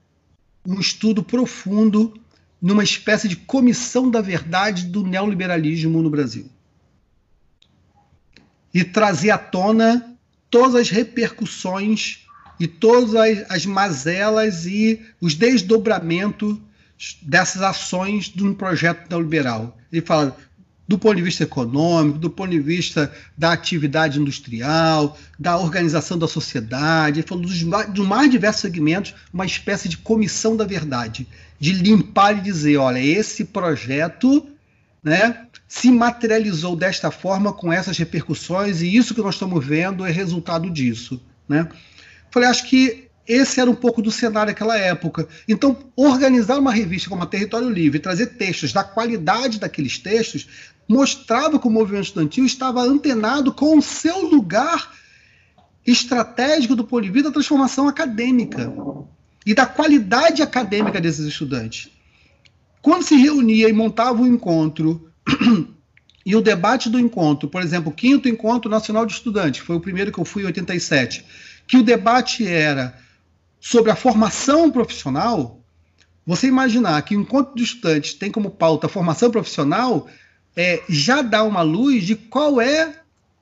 um estudo profundo numa espécie de comissão da verdade do neoliberalismo no Brasil. E trazer à tona todas as repercussões e todas as, as mazelas e os desdobramentos dessas ações de um projeto neoliberal. Ele fala: do ponto de vista econômico, do ponto de vista da atividade industrial, da organização da sociedade, falou dos mais, dos mais diversos segmentos, uma espécie de comissão da verdade, de limpar e dizer, olha, esse projeto né, se materializou desta forma, com essas repercussões, e isso que nós estamos vendo é resultado disso. Né? Falei, acho que esse era um pouco do cenário daquela época. Então, organizar uma revista como a Território Livre, trazer textos da qualidade daqueles textos, mostrava que o movimento estudantil estava antenado com o seu lugar estratégico do vista da transformação acadêmica. e da qualidade acadêmica desses estudantes. Quando se reunia e montava um encontro e o debate do encontro, por exemplo, o quinto encontro nacional de estudantes, foi o primeiro que eu fui em 87, que o debate era sobre a formação profissional, você imaginar que o encontro de estudantes tem como pauta a formação profissional, é, já dá uma luz de qual é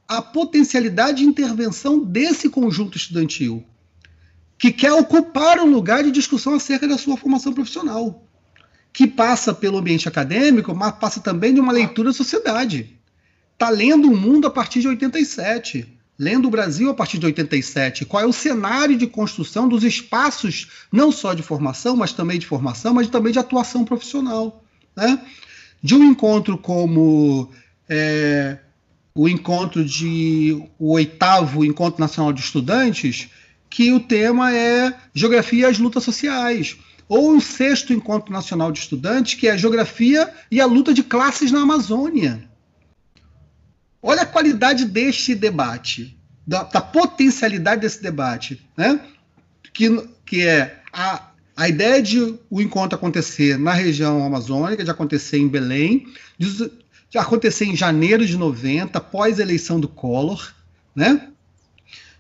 a potencialidade de intervenção desse conjunto estudantil, que quer ocupar um lugar de discussão acerca da sua formação profissional, que passa pelo ambiente acadêmico, mas passa também de uma leitura da sociedade. Está lendo o mundo a partir de 87 lendo o Brasil a partir de 87, qual é o cenário de construção dos espaços, não só de formação, mas também de formação, mas também de atuação profissional. Né? De um encontro como é, o encontro de o oitavo Encontro Nacional de Estudantes, que o tema é Geografia e as Lutas Sociais. Ou o sexto Encontro Nacional de Estudantes, que é a Geografia e a Luta de Classes na Amazônia. Olha a qualidade deste debate, da, da potencialidade desse debate, né? que, que é a, a ideia de o encontro acontecer na região amazônica, de acontecer em Belém, de, de acontecer em janeiro de 90, pós eleição do Collor, né?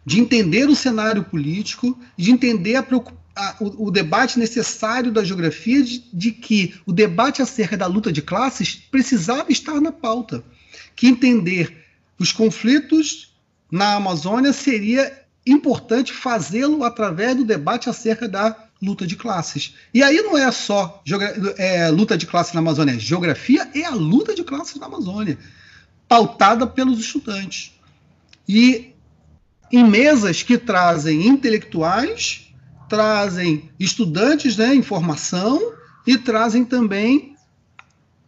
de entender o cenário político, de entender a, a, o, o, debate necessário da geografia, de, de que o debate acerca da luta de classes precisava estar na pauta que entender os conflitos na Amazônia seria importante fazê-lo através do debate acerca da luta de classes. E aí não é só é, luta de classes na Amazônia, é geografia é a luta de classes na Amazônia, pautada pelos estudantes. E em mesas que trazem intelectuais, trazem estudantes né, em formação e trazem também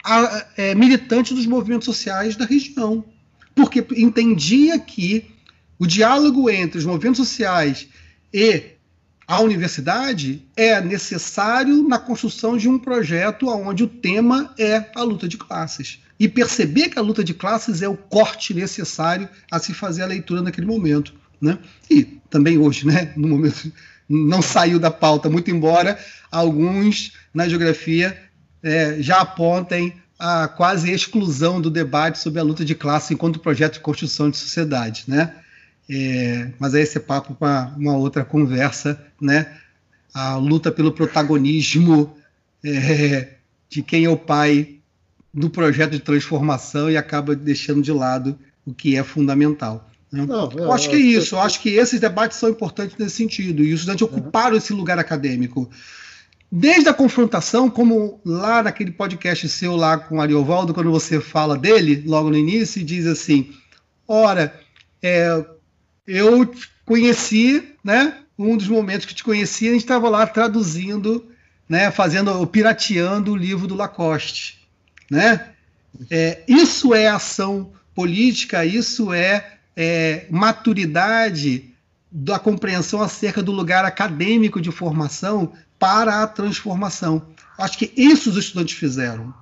a, é, militante dos movimentos sociais da região, porque entendia que o diálogo entre os movimentos sociais e a universidade é necessário na construção de um projeto onde o tema é a luta de classes. E perceber que a luta de classes é o corte necessário a se fazer a leitura naquele momento. Né? E também hoje, né, no momento, não saiu da pauta, muito embora alguns na geografia é, já apontem a quase exclusão do debate sobre a luta de classe enquanto projeto de construção de sociedade, né? É, mas aí esse é papo para uma outra conversa, né? A luta pelo protagonismo é, de quem é o pai do projeto de transformação e acaba deixando de lado o que é fundamental. Né? Não, eu acho que é isso, eu acho que esses debates são importantes nesse sentido, e os estudantes ocuparam esse lugar acadêmico. Desde a confrontação, como lá naquele podcast seu lá com o Ariovaldo, quando você fala dele, logo no início, e diz assim: Ora, é, eu conheci, né? Um dos momentos que te conheci, a gente estava lá traduzindo, né? Fazendo, pirateando o livro do Lacoste, né? É, isso é ação política, isso é, é maturidade da compreensão acerca do lugar acadêmico de formação para a transformação. Acho que isso os estudantes fizeram,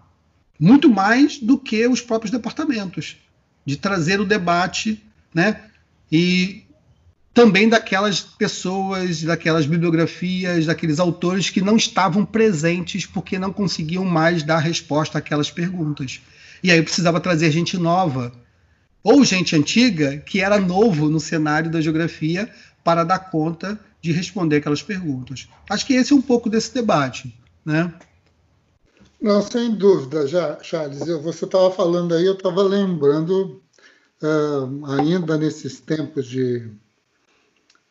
muito mais do que os próprios departamentos, de trazer o debate, né? E também daquelas pessoas, daquelas bibliografias, daqueles autores que não estavam presentes porque não conseguiam mais dar resposta àquelas perguntas. E aí precisava trazer gente nova, ou gente antiga que era novo no cenário da geografia para dar conta de responder aquelas perguntas. Acho que esse é um pouco desse debate, né? Não, sem dúvida, já, Charles. Eu, você estava falando aí, eu estava lembrando, uh, ainda nesses tempos de,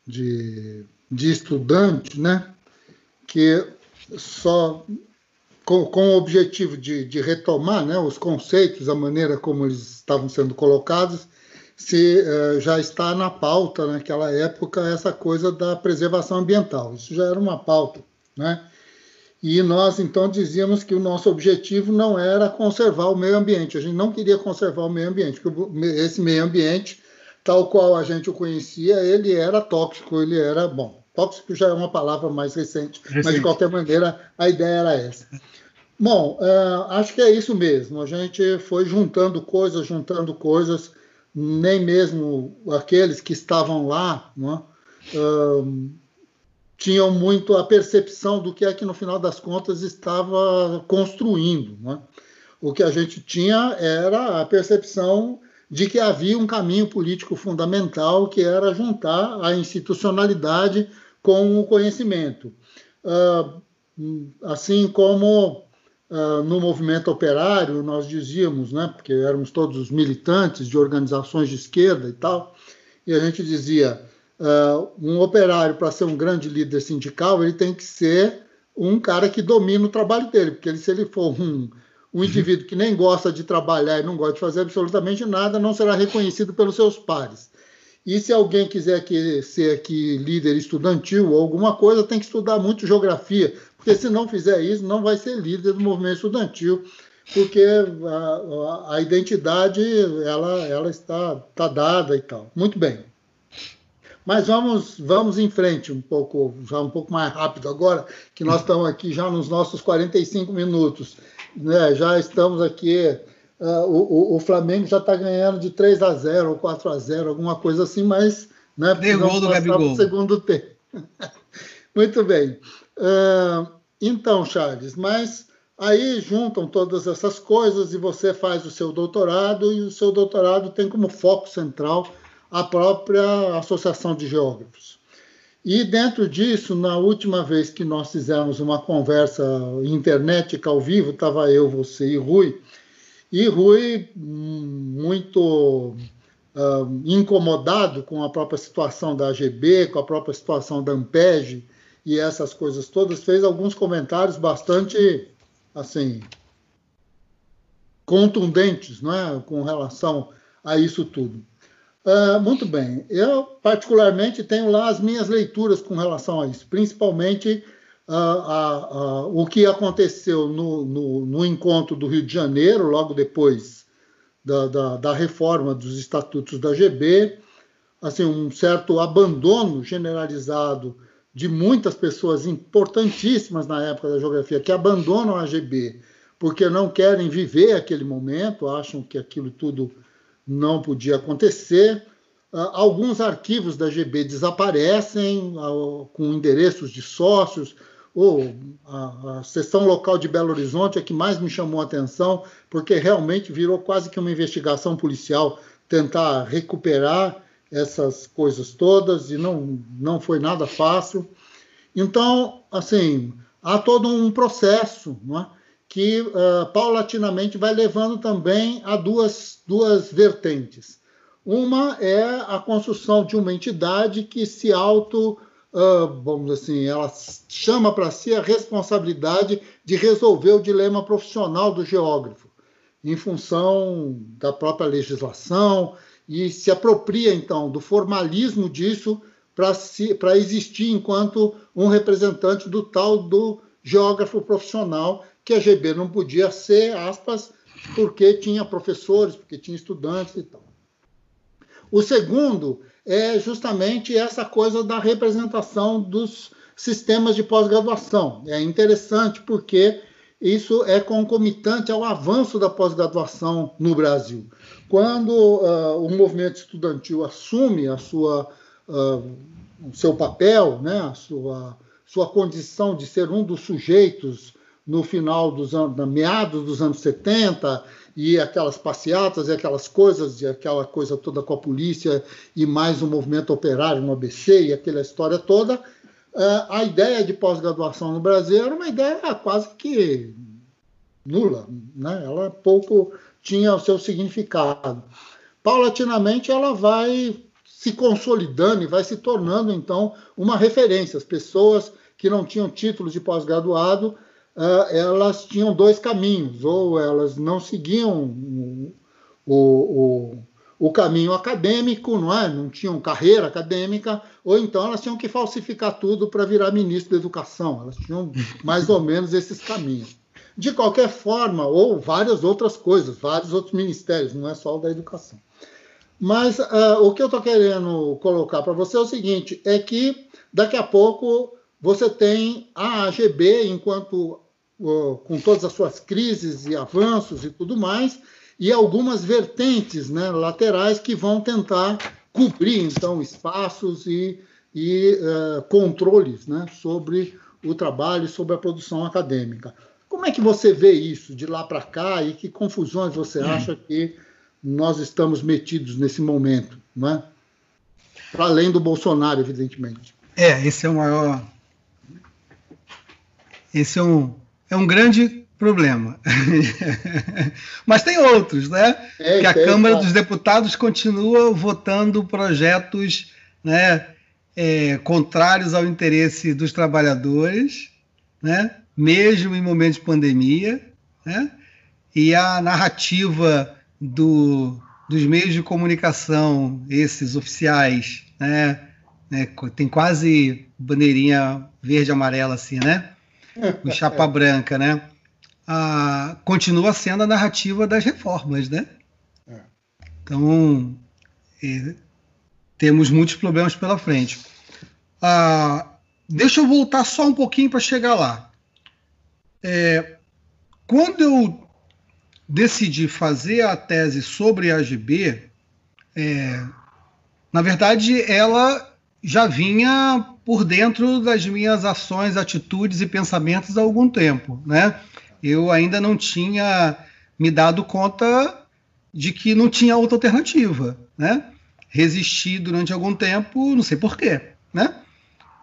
de, de estudante, né? Que só com, com o objetivo de, de retomar né, os conceitos, a maneira como eles estavam sendo colocados, se uh, já está na pauta naquela época essa coisa da preservação ambiental. Isso já era uma pauta, né? E nós então dizíamos que o nosso objetivo não era conservar o meio ambiente. A gente não queria conservar o meio ambiente, porque esse meio ambiente, tal qual a gente o conhecia, ele era tóxico, ele era bom. Tóxico já é uma palavra mais recente, recente. mas de qualquer maneira a ideia era essa. Bom, uh, acho que é isso mesmo. A gente foi juntando coisas, juntando coisas nem mesmo aqueles que estavam lá né, tinham muito a percepção do que é que, no final das contas, estava construindo. Né? O que a gente tinha era a percepção de que havia um caminho político fundamental que era juntar a institucionalidade com o conhecimento. Ah, assim como ah, no movimento operário nós dizíamos, né, porque éramos todos militantes de organizações de esquerda e tal, e a gente dizia uh, um operário para ser um grande líder sindical ele tem que ser um cara que domina o trabalho dele, porque ele, se ele for um, um indivíduo que nem gosta de trabalhar e não gosta de fazer absolutamente nada, não será reconhecido pelos seus pares. E se alguém quiser que, ser aqui líder estudantil ou alguma coisa, tem que estudar muito geografia, porque se não fizer isso, não vai ser líder do movimento estudantil, porque a, a, a identidade ela, ela está, está dada e tal. Muito bem. Mas vamos, vamos em frente um pouco, já um pouco mais rápido agora, que nós estamos aqui já nos nossos 45 minutos. Né? Já estamos aqui Uh, o, o, Flamengo já está ganhando de 3 a 0 ou 4 a 0 alguma coisa assim, mas né, gol do Gabigol. segundo tempo. Muito bem. Uh, então, Charles, mas aí juntam todas essas coisas e você faz o seu doutorado, e o seu doutorado tem como foco central a própria Associação de Geógrafos. E dentro disso, na última vez que nós fizemos uma conversa internet ao vivo, estava eu, você e Rui, e Rui, muito uh, incomodado com a própria situação da AGB, com a própria situação da Ampeg e essas coisas todas, fez alguns comentários bastante, assim, contundentes, não é? com relação a isso tudo. Uh, muito bem. Eu, particularmente, tenho lá as minhas leituras com relação a isso, principalmente uh, o que aconteceu no, no, no, encontro do Rio de Janeiro, logo depois da, da, da reforma dos estatutos da GB, assim, um certo abandono generalizado de muitas pessoas importantíssimas na época da geografia que abandonam a GB porque não querem viver aquele momento, acham que aquilo tudo não podia acontecer. Uh, alguns arquivos da GB desaparecem uh, com endereços de sócios, ou a, a seção local de Belo Horizonte é que mais me chamou a atenção, porque realmente virou quase que uma investigação policial tentar recuperar essas coisas todas e não, não foi nada fácil. Então, assim, há todo um processo é? que uh, paulatinamente vai levando também a duas, duas vertentes. Uma é a construção de uma entidade que se auto uh, vamos assim, ela chama para si a responsabilidade de resolver o dilema profissional do geógrafo, em função da própria legislação, e se apropria, então, do formalismo disso para existir enquanto um representante do tal do geógrafo profissional, que a GB não podia ser, aspas, porque tinha professores, porque tinha estudantes e tal. O segundo é justamente essa coisa da representação dos sistemas de pós-graduação. É interessante porque isso é concomitante ao avanço da pós-graduação no Brasil. Quando uh, o movimento estudantil assume a sua, uh, o seu papel, né, a sua, sua condição de ser um dos sujeitos no final dos anos, meados dos anos 70, e aquelas passeatas e aquelas coisas, e aquela coisa toda com a polícia e mais um movimento operário no ABC e aquela história toda, a ideia de pós-graduação no Brasil era uma ideia quase que nula, né? ela pouco tinha o seu significado. Paulatinamente ela vai se consolidando e vai se tornando então uma referência. As pessoas que não tinham títulos de pós-graduado uh, elas tinham dois caminhos, ou elas não seguiam o, o, o caminho acadêmico, não é? Não tinham carreira acadêmica, ou então elas tinham que falsificar tudo para virar ministro da educação. Elas tinham mais ou menos esses caminhos. De qualquer forma, ou várias outras coisas, vários outros ministérios, não é só o da educação. Mas uh, o que eu estou querendo colocar para você é o seguinte: é que daqui a pouco você tem a AGB enquanto com todas as suas crises e avanços e tudo mais, e algumas vertentes né, laterais que vão tentar cobrir então espaços e e uh, controles né, sobre o trabalho e sobre a produção acadêmica. Como é que você vê isso de lá para cá e que confusões você acha que nós estamos metidos nesse momento, né? Para além do Bolsonaro, evidentemente. É, esse é o maior. Esse é um, é um grande problema. Mas tem outros, né? É, que a Câmara dos Deputados continua votando projetos né, é, contrários ao interesse dos trabalhadores, né? mesmo em momentos de pandemia. Né? E a narrativa do, dos meios de comunicação, esses oficiais, né? né? tem quase bandeirinha verde amarela assim, né? O chapa branca, né? Ah, continua sendo a narrativa das reformas, né? É. Então, é, temos muitos problemas pela frente. Ah, deixa eu voltar só um pouquinho para chegar lá. É, quando eu decidi fazer a tese sobre a AGB, é, na verdade, ela já vinha por dentro das minhas ações, atitudes e pensamentos há algum tempo, né? Eu ainda não tinha me dado conta de que não tinha outra alternativa, né? Resisti durante algum tempo, não sei porquê, né?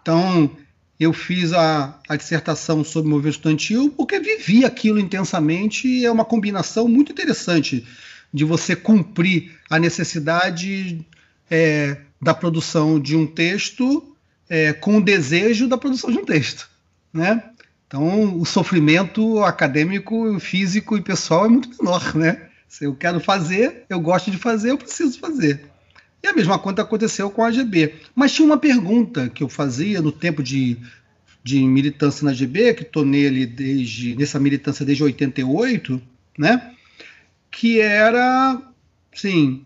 Então, eu fiz a, a dissertação sobre movimento estudantil porque vivi aquilo intensamente e é uma combinação muito interessante de você cumprir a necessidade é, da produção de um texto é, com o desejo da produção de um texto, né? Então, o sofrimento acadêmico, físico e pessoal é muito menor, né? Se eu quero fazer, eu gosto de fazer, eu preciso fazer. E a mesma coisa aconteceu com a AGB. Mas tinha uma pergunta que eu fazia no tempo de, de militância na AGB, que estou nele desde, nessa militância desde 88, né? Que era, sim,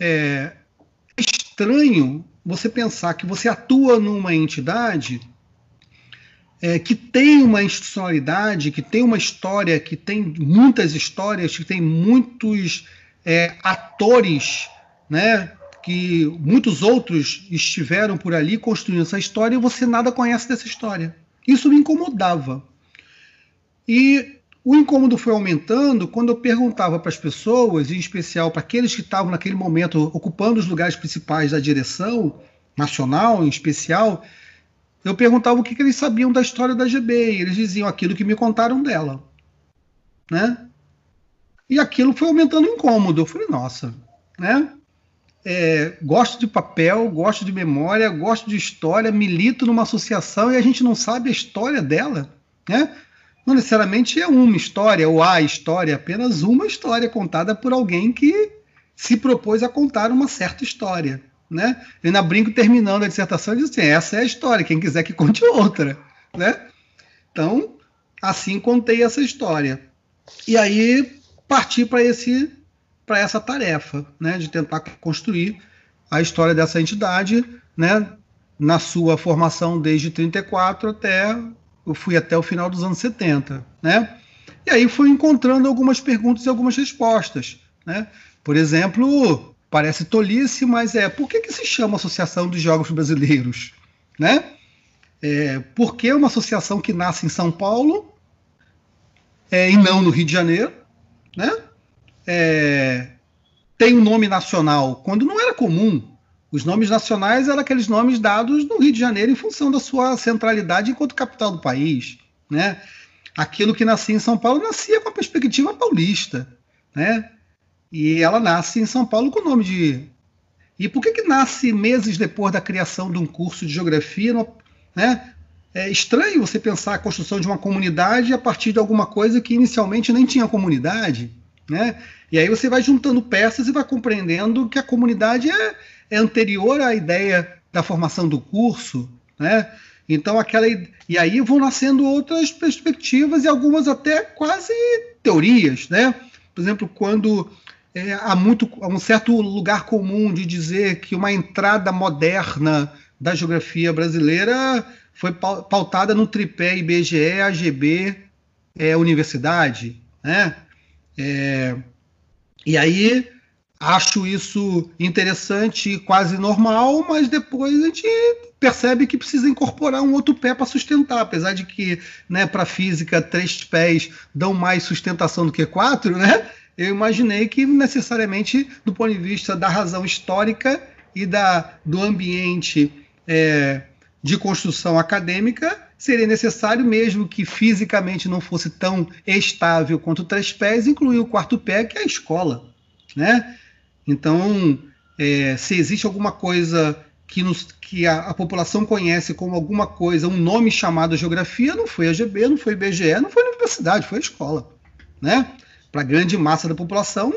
é estranho você pensar que você atua numa entidade é, que tem uma institucionalidade, que tem uma história, que tem muitas histórias, que tem muitos é, atores, né, que muitos outros estiveram por ali construindo essa história e você nada conhece dessa história. Isso me incomodava. E o incômodo foi aumentando quando eu perguntava para as pessoas, em especial para aqueles que estavam naquele momento ocupando os lugares principais da direção nacional, em especial, eu perguntava o que, que eles sabiam da história da GB, e eles diziam aquilo que me contaram dela. Né? E aquilo foi aumentando o incômodo. Eu falei, nossa, né? É, gosto de papel, gosto de memória, gosto de história, milito numa associação e a gente não sabe a história dela, né? Não necessariamente é uma história ou a história, apenas uma história contada por alguém que se propôs a contar uma certa história né? Eu ainda brinco terminando a dissertação e diz assim, essa é a história, quem quiser que conte outra, né? Então, assim contei essa história. E aí parti para esse para essa tarefa, né, de tentar construir a história dessa entidade, né, na sua formação desde 34 até eu fui até o final dos anos 70, né? E aí fui encontrando algumas perguntas e algumas respostas, né? Por exemplo, Parece tolice, mas é. Por que, que se chama Associação dos Jogos Brasileiros? Né? É, por que uma associação que nasce em São Paulo é, e não no Rio de Janeiro? Né? É, tem um nome nacional, quando não era comum. Os nomes nacionais eram aqueles nomes dados no Rio de Janeiro em função da sua centralidade enquanto capital do país. Né? Aquilo que nascia em São Paulo nascia com a perspectiva paulista. Né? E ela nasce em São Paulo com o nome de. E por que, que nasce meses depois da criação de um curso de geografia? Né? É estranho você pensar a construção de uma comunidade a partir de alguma coisa que inicialmente nem tinha comunidade. Né? E aí você vai juntando peças e vai compreendendo que a comunidade é, é anterior à ideia da formação do curso. Né? Então aquela e aí vão nascendo outras perspectivas e algumas até quase teorias, né? Por exemplo, quando é, há, muito, há um certo lugar comum de dizer que uma entrada moderna da geografia brasileira foi pautada no tripé IBGE, AGB, é, universidade, né? É, e aí acho isso interessante e quase normal, mas depois a gente percebe que precisa incorporar um outro pé para sustentar, apesar de que, né, para física, três pés dão mais sustentação do que quatro, né? Eu imaginei que necessariamente, do ponto de vista da razão histórica e da, do ambiente é, de construção acadêmica, seria necessário, mesmo que fisicamente não fosse tão estável quanto três pés, incluir o quarto pé, que é a escola, né? Então, é, se existe alguma coisa que, nos, que a, a, população conhece como alguma coisa, um nome chamado geografia, não foi a GB, não foi o IBGE, não foi a universidade, foi a escola. Né? Para a grande massa da população,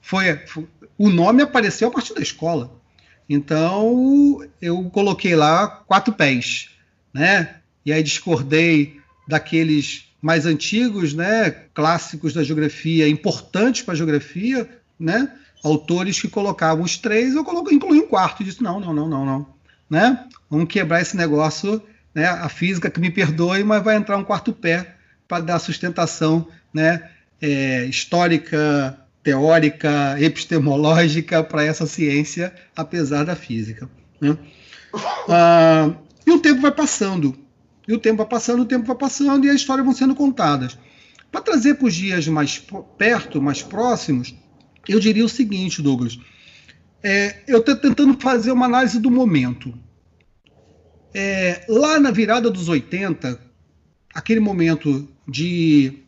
foi, foi, o nome apareceu a partir da escola. Então, eu coloquei lá quatro pés. Né? E aí discordei daqueles mais antigos, né, clássicos da geografia, importantes para a geografia, né, autores que colocavam os três, eu coloquei, incluí um quarto e disse, não, não, não, não, não. Né? Vamos quebrar esse negócio, né? a física que me perdoe, mas vai entrar um quarto pé para dar sustentação né? É, histórica, teórica, epistemológica para essa ciência, apesar da física. Né? Ah, e o tempo vai passando, e o tempo vai passando, o tempo vai passando, e as histórias vão sendo contadas. Para trazer para os dias mais perto, mais próximos, eu diria o seguinte, Douglas. É, eu estou tentando fazer uma análise do momento. É, lá na virada dos 80, aquele momento de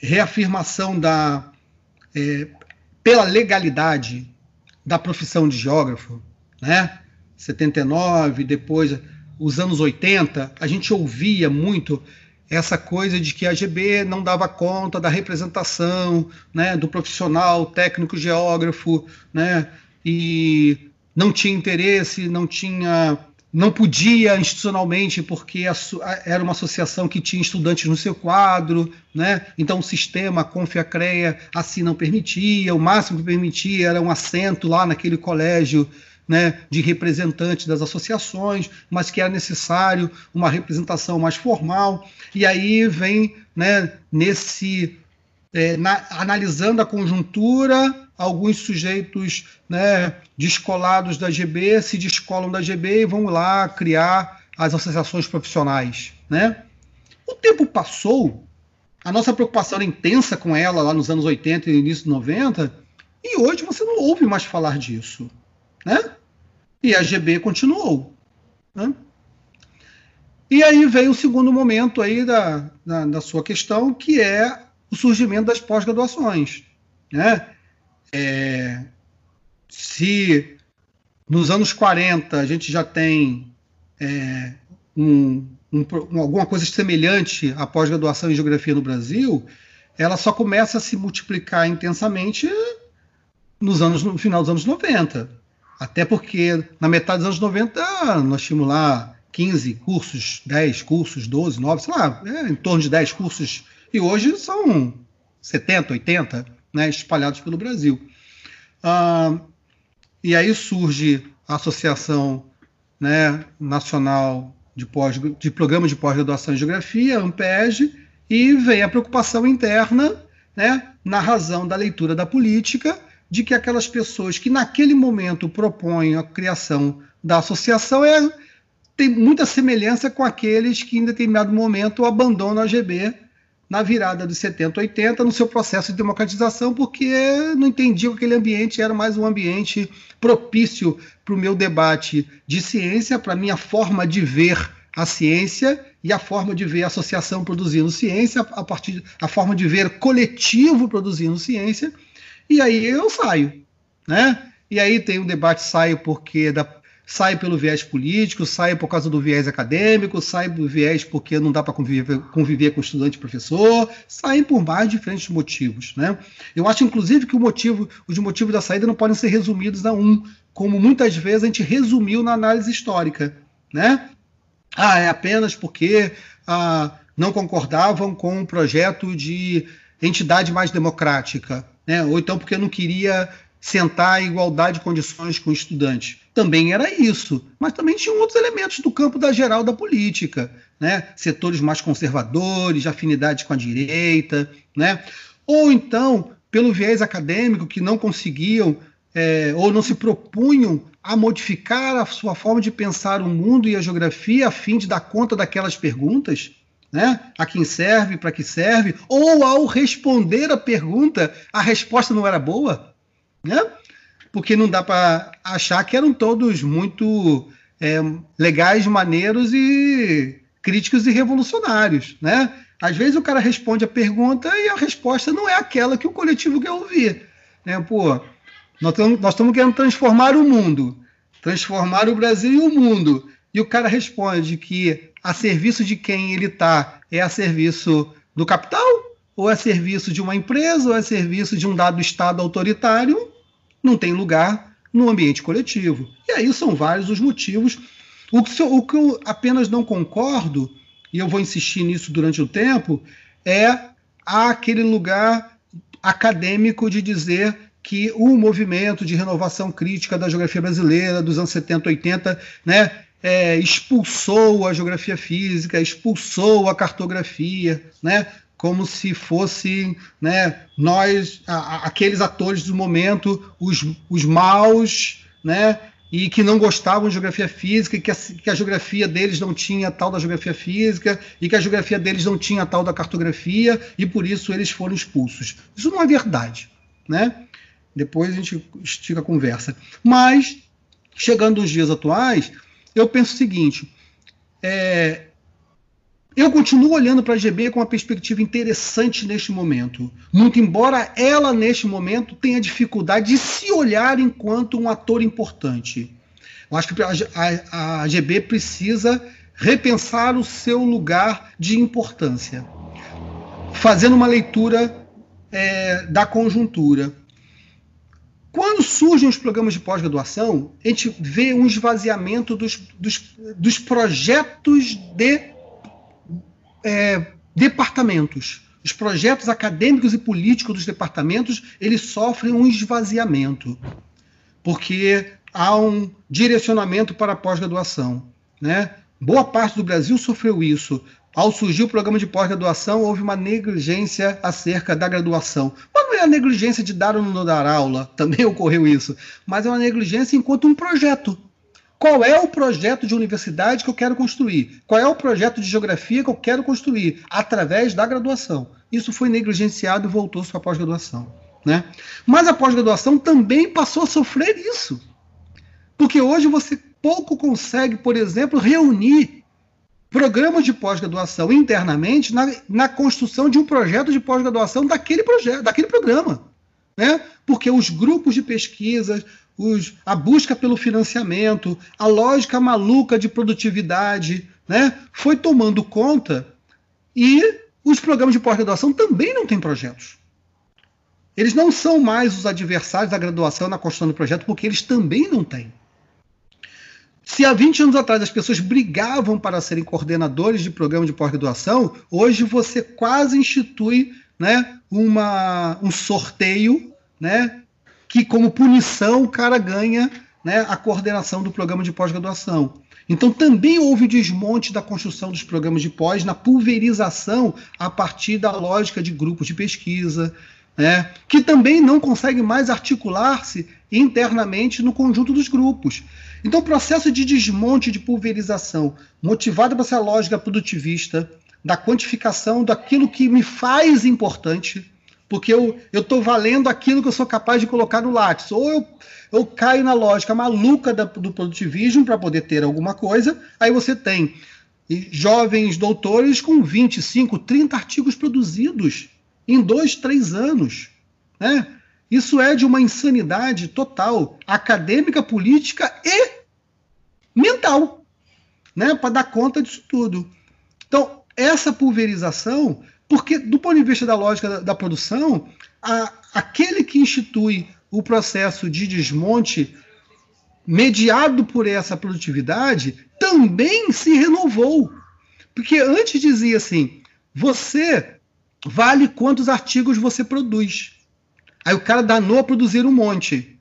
reafirmação da é, pela legalidade da profissão de geógrafo, né? 79, depois os anos 80, a gente ouvia muito essa coisa de que a GB não dava conta da representação né, do profissional técnico geógrafo, né, e não tinha interesse, não tinha, não podia institucionalmente porque era uma associação que tinha estudantes no seu quadro, né, então o sistema, Confiacreia, assim não permitia, o máximo que permitia era um assento lá naquele colégio né, de representantes das associações, mas que era necessário uma representação mais formal. E aí vem né, nesse. É, na, analisando a conjuntura, alguns sujeitos né, descolados da GB se descolam da GB e vão lá criar as associações profissionais. Né? O tempo passou, a nossa preocupação era intensa com ela lá nos anos 80 e início de 90, e hoje você não ouve mais falar disso. Né? E a GB continuou. Né? E aí veio o segundo momento aí da, da, da sua questão, que é o surgimento das pós-graduações. Né? É, se nos anos 40 a gente já tem é, um, um, alguma coisa semelhante à pós-graduação em geografia no Brasil, ela só começa a se multiplicar intensamente nos anos, no final dos anos 90. Até porque na metade dos anos 90 nós tínhamos lá 15 cursos, 10 cursos, 12, 9, sei lá, é, em torno de 10 cursos. E hoje são 70, 80, né, espalhados pelo Brasil. Ah, e aí surge a Associação né, Nacional de, pós, de Programas de Pós-Graduação em Geografia, AMPEG, e vem a preocupação interna né, na razão da leitura da política de que aquelas pessoas que naquele momento propõem a criação da associação é, tem muita semelhança com aqueles que em determinado momento abandonam a GB na virada dos 70, 80, no seu processo de democratização, porque não entendiam que aquele ambiente era mais um ambiente propício para o meu debate de ciência, para a minha forma de ver a ciência e a forma de ver a associação produzindo ciência, a partir a forma de ver coletivo produzindo ciência, e aí eu saio, né? E aí tem um debate saio porque da, sai pelo viés político, sai por causa do viés acadêmico, sai do viés porque não dá para conviver, conviver com estudante e professor, saem por mais diferentes motivos, né? Eu acho inclusive que o motivo, os motivos da saída não podem ser resumidos a um, como muitas vezes a gente resumiu na análise histórica, né? Ah, é apenas porque ah, não concordavam com o projeto de entidade mais democrática né? ou então porque não queria sentar em igualdade de condições com o estudante. Também era isso, mas também tinha outros elementos do campo da geral da política, né? setores mais conservadores, afinidade com a direita, né? ou então pelo viés acadêmico, que não conseguiam é, ou não se propunham a modificar a sua forma de pensar o mundo e a geografia a fim de dar conta daquelas perguntas? Né? A quem serve, para que serve? Ou ao responder a pergunta, a resposta não era boa? Né? Porque não dá para achar que eram todos muito é, legais, maneiros e críticos e revolucionários. Né? Às vezes o cara responde a pergunta e a resposta não é aquela que o coletivo quer ouvir. Né? Pô, nós estamos, querendo transformar o mundo, transformar o Brasil e o mundo. E o cara responde que a serviço de quem ele está é a serviço do capital, ou é serviço de uma empresa, ou é serviço de um dado Estado autoritário, não tem lugar no ambiente coletivo. E aí são vários os motivos. O que, o que eu apenas não concordo, e eu vou insistir nisso durante o tempo, é aquele lugar acadêmico de dizer que o movimento de renovação crítica da geografia brasileira dos anos 70, 80, né, é, expulsou a geografia física, expulsou a cartografia, né, como se fossem né, nós, a, aqueles atores do momento, os, os maus, né, e que não gostavam de geografia física, e que a, que a geografia deles não tinha tal da geografia física, e que a geografia deles não tinha tal da cartografia, e por isso eles foram expulsos. Isso não é verdade. Né? Depois a gente estica a conversa. Mas, chegando aos dias atuais, eu penso o seguinte: é, eu continuo olhando para a GB com uma perspectiva interessante neste momento. Muito embora ela, neste momento, tenha dificuldade de se olhar enquanto um ator importante. Eu acho que a, GB precisa repensar o seu lugar de importância, fazendo uma leitura é, da conjuntura. Quando surgem os programas de pós-graduação, a gente vê um esvaziamento dos, dos, dos projetos de é, departamentos. Os projetos acadêmicos e políticos dos departamentos eles sofrem um esvaziamento, porque há um direcionamento para a pós-graduação. Né? Boa parte do Brasil sofreu isso. Ao surgir o programa de pós-graduação, houve uma negligência acerca da graduação. Mas não é a negligência de dar ou não dar aula, também ocorreu isso, mas é uma negligência enquanto um projeto. Qual é o projeto de universidade que eu quero construir? Qual é o projeto de geografia que eu quero construir? Através da graduação. Isso foi negligenciado e voltou-se para a pós-graduação. Né? Mas a pós-graduação também passou a sofrer isso. Porque hoje você pouco consegue, por exemplo, reunir programas de pós-graduação internamente na, na construção de um projeto de pós-graduação daquele projeto, daquele programa. Né? Porque os grupos de pesquisa, os, a busca pelo financiamento, a lógica maluca de produtividade, né? foi tomando conta e os programas de pós-graduação também não têm projetos. Eles não são mais os adversários da graduação na construção do projeto, porque eles também não têm. Se há 20 anos atrás as pessoas brigavam para serem coordenadores de programa de pós-graduação, hoje você quase institui né, uma, um sorteio né, que, como punição, o cara ganha né, a coordenação do programa de pós-graduação. Então, também houve desmonte da construção dos programas de pós na pulverização a partir da lógica de grupos de pesquisa, né, que também não conseguem mais articular-se internamente no conjunto dos grupos. Então, o processo de desmonte, de pulverização, motivado por essa lógica produtivista, da quantificação daquilo que me faz importante, porque eu estou valendo aquilo que eu sou capaz de colocar no látice. Ou eu, eu caio na lógica maluca da, do produtivismo para poder ter alguma coisa, aí você tem jovens doutores com 25, 30 artigos produzidos em dois, três anos. Né? Isso é de uma insanidade total, acadêmica, política e mental, né, para dar conta disso tudo. Então, essa pulverização, porque do ponto de vista da lógica da, da produção, a, aquele que institui o processo de desmonte mediado por essa produtividade também se renovou. Porque antes dizia assim: você vale quantos artigos você produz. Aí o cara danou a produzir um monte.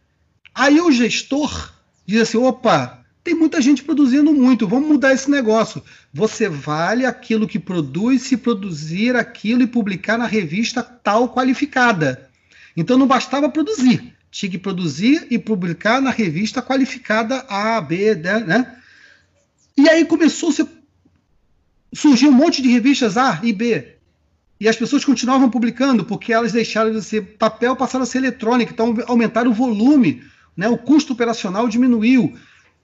Aí o gestor diz assim: opa, tem muita gente produzindo muito, vamos mudar esse negócio. Você vale aquilo que produz se produzir aquilo e publicar na revista tal qualificada. Então não bastava produzir, tinha que produzir e publicar na revista qualificada A, B, né? E aí começou a surgir um monte de revistas A e B. E as pessoas continuavam publicando porque elas deixaram de ser papel, passaram a ser eletrônica, então aumentaram o volume, né? o custo operacional diminuiu.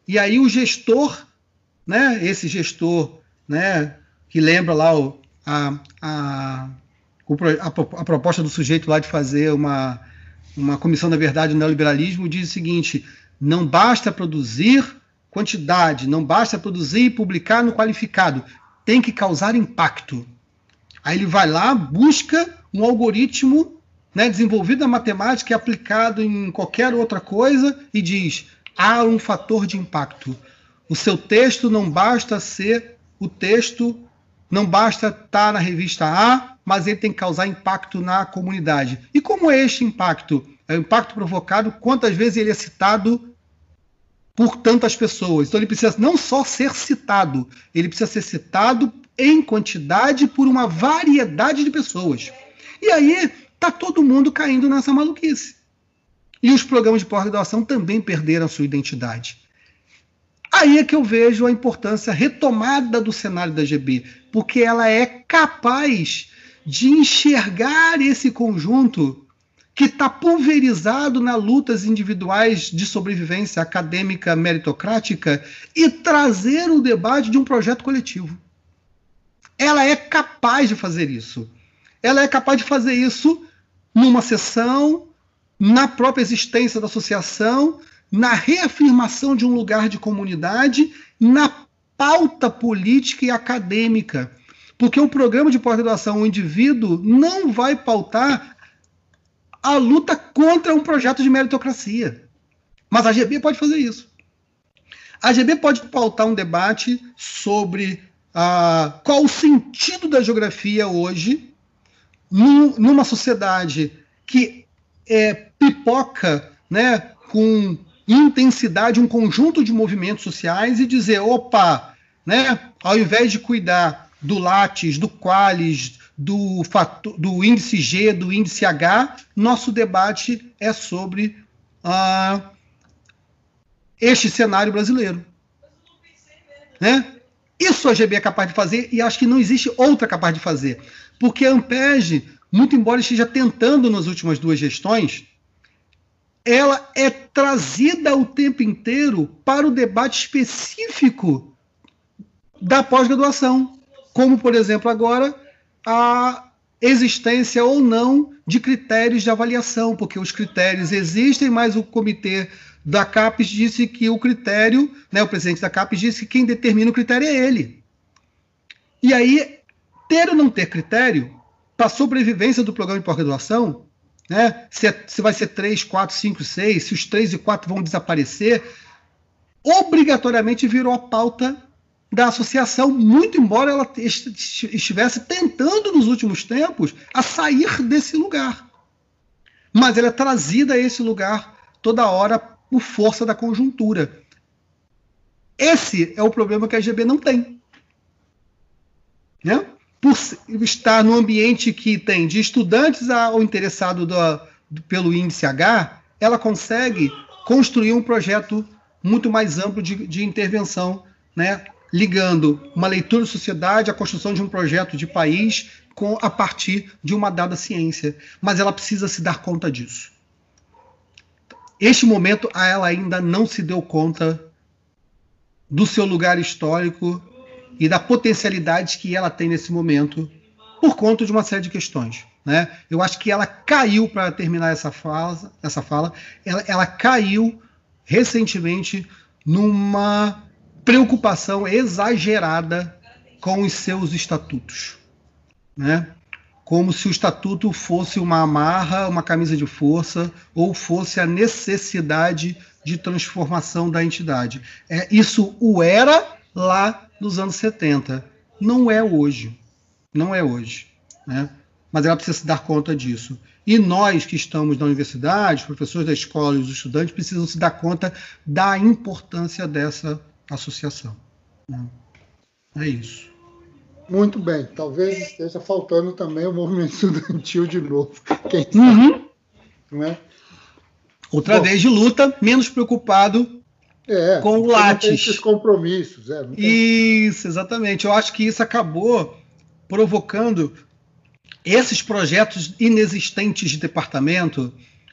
E aí o gestor, né? esse gestor né? que lembra lá o, a, a, a, proposta do sujeito lá de fazer uma, uma comissão da verdade no neoliberalismo, diz o seguinte: não basta produzir quantidade, não basta produzir e publicar no qualificado, tem que causar impacto. Aí ele vai lá, busca um algoritmo né, desenvolvido na matemática e aplicado em qualquer outra coisa e diz: há um fator de impacto. O seu texto não basta ser o texto, não basta estar na revista A, mas ele tem que causar impacto na comunidade. E como é este impacto? É o impacto provocado, quantas vezes ele é citado por tantas pessoas. Então ele precisa não só ser citado, ele precisa ser citado em quantidade por uma variedade de pessoas. E aí tá todo mundo caindo nessa maluquice. E os programas de pós-graduação também perderam sua identidade. Aí é que eu vejo a importância retomada do cenário da GB, porque ela é capaz de enxergar esse conjunto que está pulverizado nas lutas individuais de sobrevivência acadêmica meritocrática e trazer o debate de um projeto coletivo. Ela é capaz de fazer isso. Ela é capaz de fazer isso numa sessão, na própria existência da associação, na reafirmação de um lugar de comunidade, na pauta política e acadêmica. Porque o programa de pós-graduação, o indivíduo não vai pautar a luta contra um projeto de meritocracia. Mas a GB pode fazer isso. A GB pode pautar um debate sobre ah, qual o sentido da geografia hoje num, numa sociedade que é, pipoca né, com intensidade um conjunto de movimentos sociais e dizer, opa, né, ao invés de cuidar do Lattes, do Qualis, do, fator, do índice G, do índice H, nosso debate é sobre ah, este cenário brasileiro. Né? Isso a GB é capaz de fazer e acho que não existe outra capaz de fazer. Porque a Ampeg, muito embora esteja tentando nas últimas duas gestões, ela é trazida o tempo inteiro para o debate específico da pós-graduação. Como, por exemplo, agora, a existência ou não de critérios de avaliação, porque os critérios existem, mas o comitê da CAPES disse que o critério, né, o presidente da CAPES disse que quem determina o critério é ele. E aí, ter ou não ter critério para a sobrevivência do programa de pós-graduação, né, se, é, se vai ser 3, 4, 5, 6, se os 3 e 4 vão desaparecer, obrigatoriamente virou a pauta da associação, muito embora ela estivesse tentando nos últimos tempos a sair desse lugar. Mas ela é trazida a esse lugar toda hora por força da conjuntura. Esse é o problema que a GB não tem. Né? Por estar no ambiente que tem de estudantes ao interessado do, do, pelo índice H, ela consegue construir um projeto muito mais amplo de, de intervenção, né? ligando uma leitura de sociedade à construção de um projeto de país com, a partir de uma dada ciência. Mas ela precisa se dar conta disso. Este momento, ela ainda não se deu conta do seu lugar histórico e da potencialidade que ela tem nesse momento, por conta de uma série de questões. Né? Eu acho que ela caiu, para terminar essa fala, essa fala ela, ela caiu recentemente numa preocupação exagerada com os seus estatutos. Né? como se o estatuto fosse uma amarra, uma camisa de força, ou fosse a necessidade de transformação da entidade. É, isso o era lá nos anos 70. Não é hoje. Não é hoje. Né? Mas ela precisa se dar conta disso. E nós que estamos na universidade, os professores da escola e os estudantes, precisam se dar conta da importância dessa associação. Né? É isso. Muito bem. Talvez esteja faltando também o movimento estudantil de novo. Quem sabe? Uhum. é? Outra Bom, vez de luta, menos preocupado é, com o Lattes. esses compromissos. É, Isso, exatamente. Eu acho que isso acabou provocando esses projetos inexistentes de departamento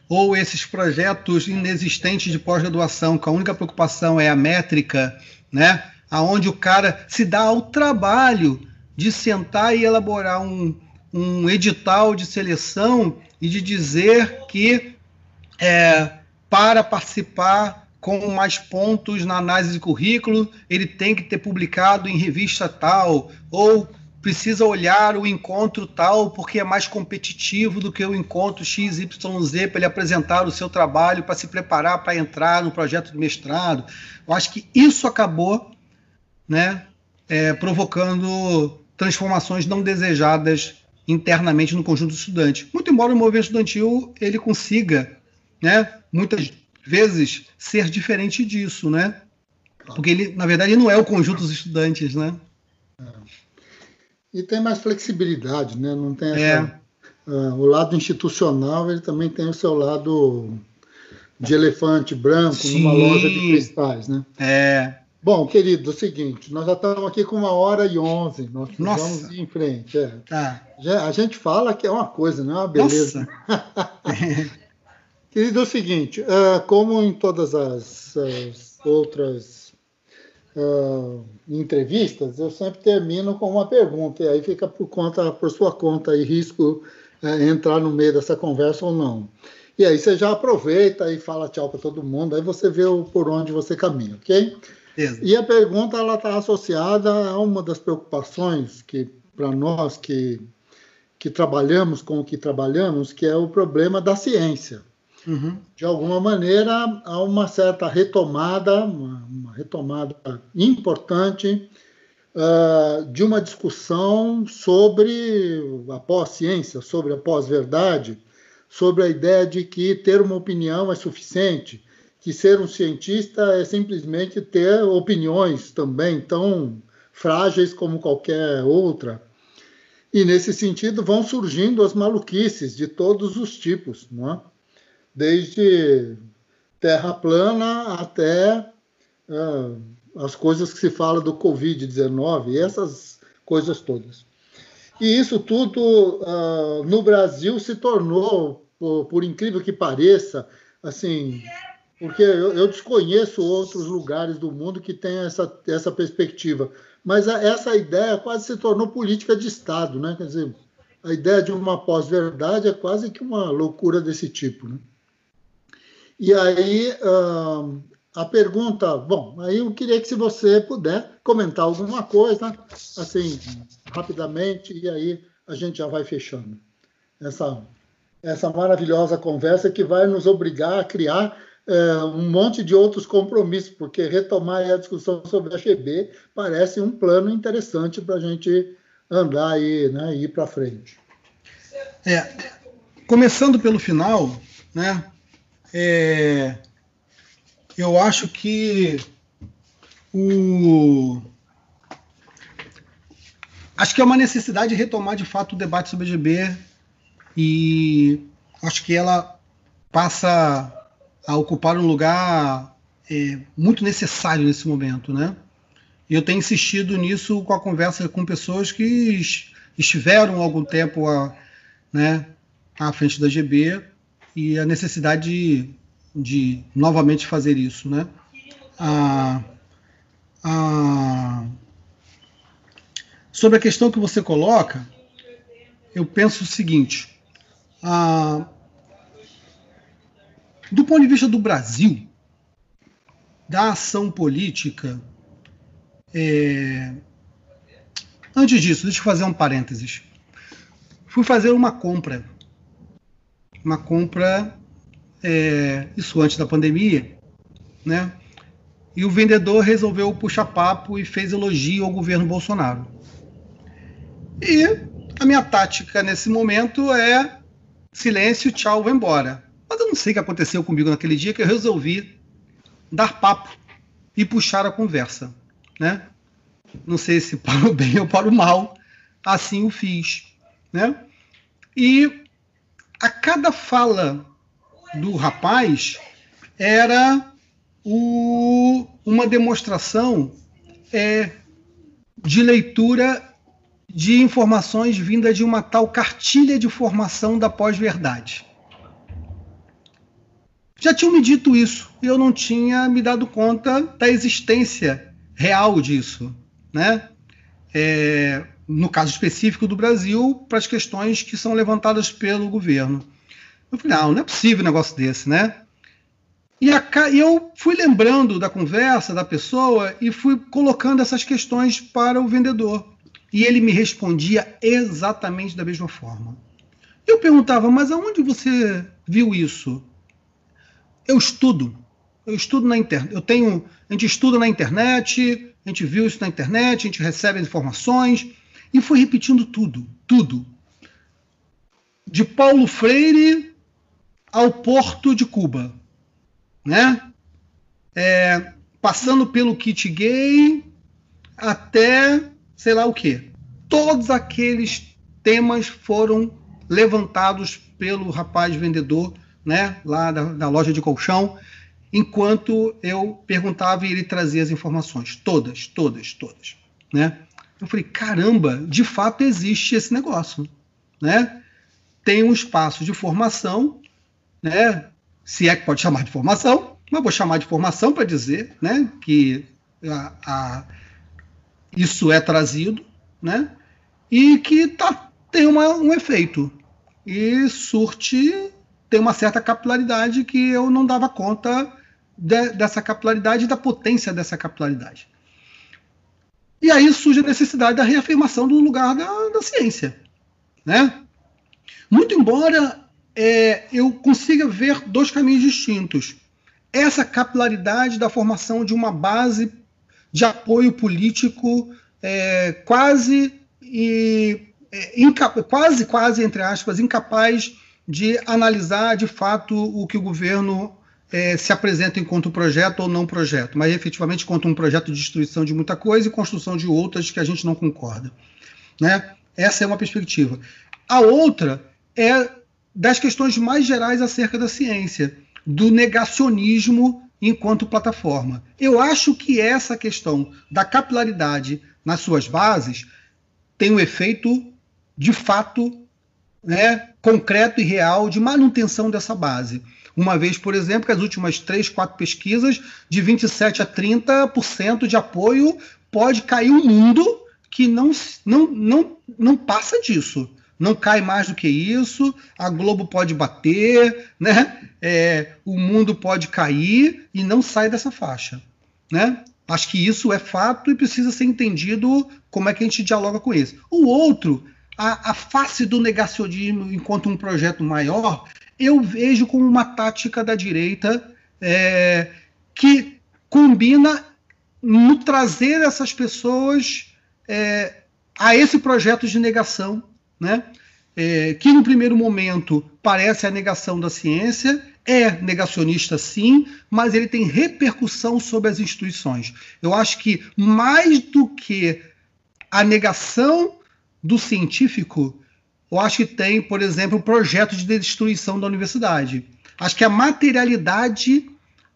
ou esses projetos inexistentes de pós-graduação, que a única preocupação é a métrica, né? Aonde o cara se dá ao trabalho de sentar e elaborar um, um edital de seleção e de dizer que é, para participar com mais pontos na análise de currículo, ele tem que ter publicado em revista tal, ou precisa olhar o encontro tal porque é mais competitivo do que o encontro XYZ para ele apresentar o seu trabalho, para se preparar para entrar no projeto de mestrado. Eu acho que isso acabou né, é, provocando transformações não desejadas internamente no conjunto do estudante. Muito embora o movimento estudantil ele consiga, né, muitas vezes ser diferente disso, né? Porque ele, na verdade, não é o conjunto dos estudantes, né? É. E tem mais flexibilidade, né? Não tem essa, é. uh, o lado institucional, ele também tem o seu lado de elefante branco Sim. numa loja de cristais, né? É. Bom, querido, é o seguinte, nós já estamos aqui com uma hora e onze, nós vamos ir em frente. É. Tá. Já, a gente fala que é uma coisa, não é uma beleza. querido, é o seguinte, uh, como em todas as, as outras uh, entrevistas, eu sempre termino com uma pergunta, e aí fica por conta, por sua conta e risco uh, entrar no meio dessa conversa ou não. E aí você já aproveita e fala tchau para todo mundo, aí você vê o, por onde você caminha, ok? E a pergunta ela está associada a uma das preocupações que para nós que que trabalhamos com o que trabalhamos, que é o problema da ciência. Uhum. De alguma maneira, há uma certa retomada, uma, uma retomada importante uh, de uma discussão sobre a pós-ciência, sobre a pós-verdade, sobre a ideia de que ter uma opinião é suficiente, que ser um cientista é simplesmente ter opiniões também tão frágeis como qualquer outra. E nesse sentido vão surgindo as maluquices de todos os tipos, não é? Desde terra plana até uh, as coisas que se fala do Covid-19, essas coisas todas. E isso tudo uh, no Brasil se tornou, por, por, incrível que pareça, assim, porque eu, eu, desconheço outros lugares do mundo que tenham essa, essa perspectiva, mas a, essa ideia quase se tornou política de Estado, né? Quer dizer, a ideia de uma pós-verdade é quase que uma loucura desse tipo, né? E aí uh, a pergunta, bom, aí eu queria que se você puder comentar alguma coisa, assim, rapidamente, e aí a gente já vai fechando essa, essa maravilhosa conversa que vai nos obrigar a criar é, um monte de outros compromissos, porque retomar a discussão sobre a GB parece um plano interessante para a gente andar aí, né, e ir para frente. É, começando pelo final, né, é, eu acho que o acho que é uma necessidade de retomar de fato o debate sobre a GB e acho que ela passa a ocupar um lugar é, muito necessário nesse momento, né? Eu tenho insistido nisso com a conversa com pessoas que estiveram algum tempo a, né, à frente da GB e a necessidade de, de novamente fazer isso, né? A, a, sobre a questão que você coloca, eu penso o seguinte: a, do ponto de vista do Brasil, da ação política, é, antes disso, deixa eu fazer um parênteses. Fui fazer uma compra uma compra, é, isso antes da pandemia, né? E o vendedor resolveu puxar papo e fez elogio ao governo Bolsonaro. E a minha tática nesse momento é silêncio, tchau, vou embora. Mas eu não sei o que aconteceu comigo naquele dia que eu resolvi dar papo e puxar a conversa, né? Não sei se para o bem ou para o mal, assim o fiz, né? E a cada fala do rapaz era o, uma demonstração é, de leitura de informações vinda de uma tal cartilha de formação da pós-verdade. Já tinham me dito isso e eu não tinha me dado conta da existência real disso, né? É, no caso específico do Brasil, para as questões que são levantadas pelo governo. Eu falei, não, não é possível um negócio desse, né? E, a, eu fui lembrando da conversa da pessoa e fui colocando essas questões para o vendedor. E ele me respondia exatamente da mesma forma. Eu perguntava, mas aonde você viu isso? Eu estudo. Eu estudo na internet. Eu tenho, a gente estuda na internet, a gente viu isso na internet, a gente recebe as informações e foi repetindo tudo, tudo. De Paulo Freire ao Porto de Cuba, né? É, passando pelo kit gay até sei lá o que. Todos aqueles temas foram levantados pelo rapaz vendedor, né, lá da, da loja de colchão, enquanto eu perguntava e ele trazia as informações, todas, todas, todas, né? Eu falei, caramba, de fato existe esse negócio, né? Tem um espaço de formação, né? Se é que pode chamar de formação, mas vou chamar de formação para dizer, né, que a, a isso é trazido, né? E que tá, tem uma, um efeito. E surte, tem uma certa capilaridade que eu não dava conta de, dessa capilaridade e da potência dessa capilaridade. E aí surge a necessidade da reafirmação do lugar da, da ciência. Né? Muito embora é, eu consiga ver dois caminhos distintos. Essa capilaridade da formação de uma base de apoio político é, quase e é, quase quase entre aspas incapaz de analisar de fato o que o governo é, se apresenta enquanto projeto ou não projeto, mas efetivamente quanto um projeto de destruição de muita coisa e construção de outras que a gente não concorda. Né? Essa é uma perspectiva. A outra é das questões mais gerais acerca da ciência, do negacionismo enquanto plataforma. Eu acho que essa questão da capilaridade nas suas bases tem um efeito de fato né, concreto e real de manutenção dessa base. Uma vez, por exemplo, que as últimas três, quatro pesquisas, de 27% a 30% de apoio, pode cair um mundo que não, não, não, não passa disso não cai mais do que isso, a Globo pode bater, né? É, o mundo pode cair e não sai dessa faixa. Né? Acho que isso é fato e precisa ser entendido como é que a gente dialoga com isso. O outro, a, a face do negacionismo enquanto um projeto maior, eu vejo como uma tática da direita é, que combina no trazer essas pessoas é, a esse projeto de negação né? É, que no primeiro momento parece a negação da ciência, é negacionista sim, mas ele tem repercussão sobre as instituições. Eu acho que mais do que a negação do científico, eu acho que tem, por exemplo, o projeto de destruição da universidade. Acho que a materialidade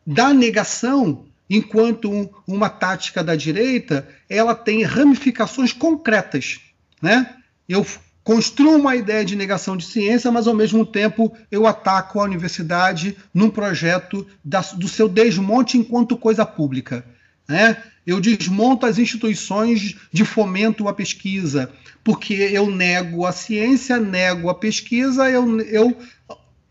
da negação, enquanto um, uma tática da direita, ela tem ramificações concretas. Né? Eu construo uma ideia de negação de ciência, mas ao mesmo tempo eu ataco a universidade num projeto da, do seu desmonte enquanto coisa pública. Né? Eu desmonto as instituições de fomento à pesquisa, porque eu nego a ciência, nego a pesquisa, eu, eu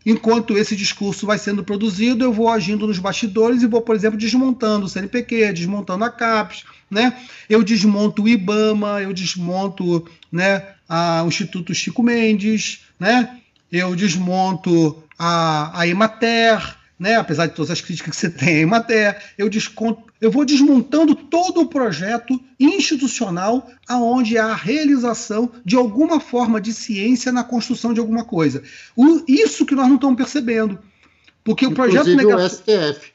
enquanto esse discurso vai sendo produzido, eu vou agindo nos bastidores e vou, por exemplo, desmontando o CNPq, desmontando a CAPES, né? Eu desmonto o IBAMA, eu desmonto né, a, o Instituto Chico Mendes, né? Eu desmonto a, a Emater, né? Apesar de todas as críticas que você tem à Emater, eu desconto, eu vou desmontando todo o projeto institucional aonde há a realização de alguma forma de ciência na construção de alguma coisa. O, isso que nós não estamos percebendo. Porque Inclusive o projeto negativo, o STF.